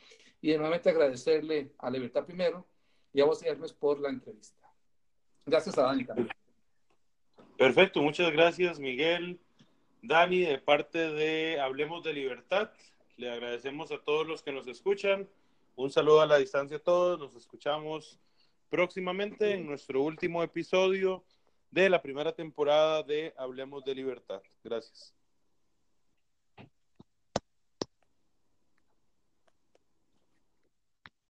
Speaker 4: y nuevamente agradecerle a Libertad primero y a vos, Hermes, por la entrevista. Gracias a Dani también.
Speaker 2: Perfecto, muchas gracias, Miguel. Dani, de parte de Hablemos de Libertad, le agradecemos a todos los que nos escuchan. Un saludo a la distancia a todos. Nos escuchamos próximamente en nuestro último episodio de la primera temporada de Hablemos de Libertad. Gracias.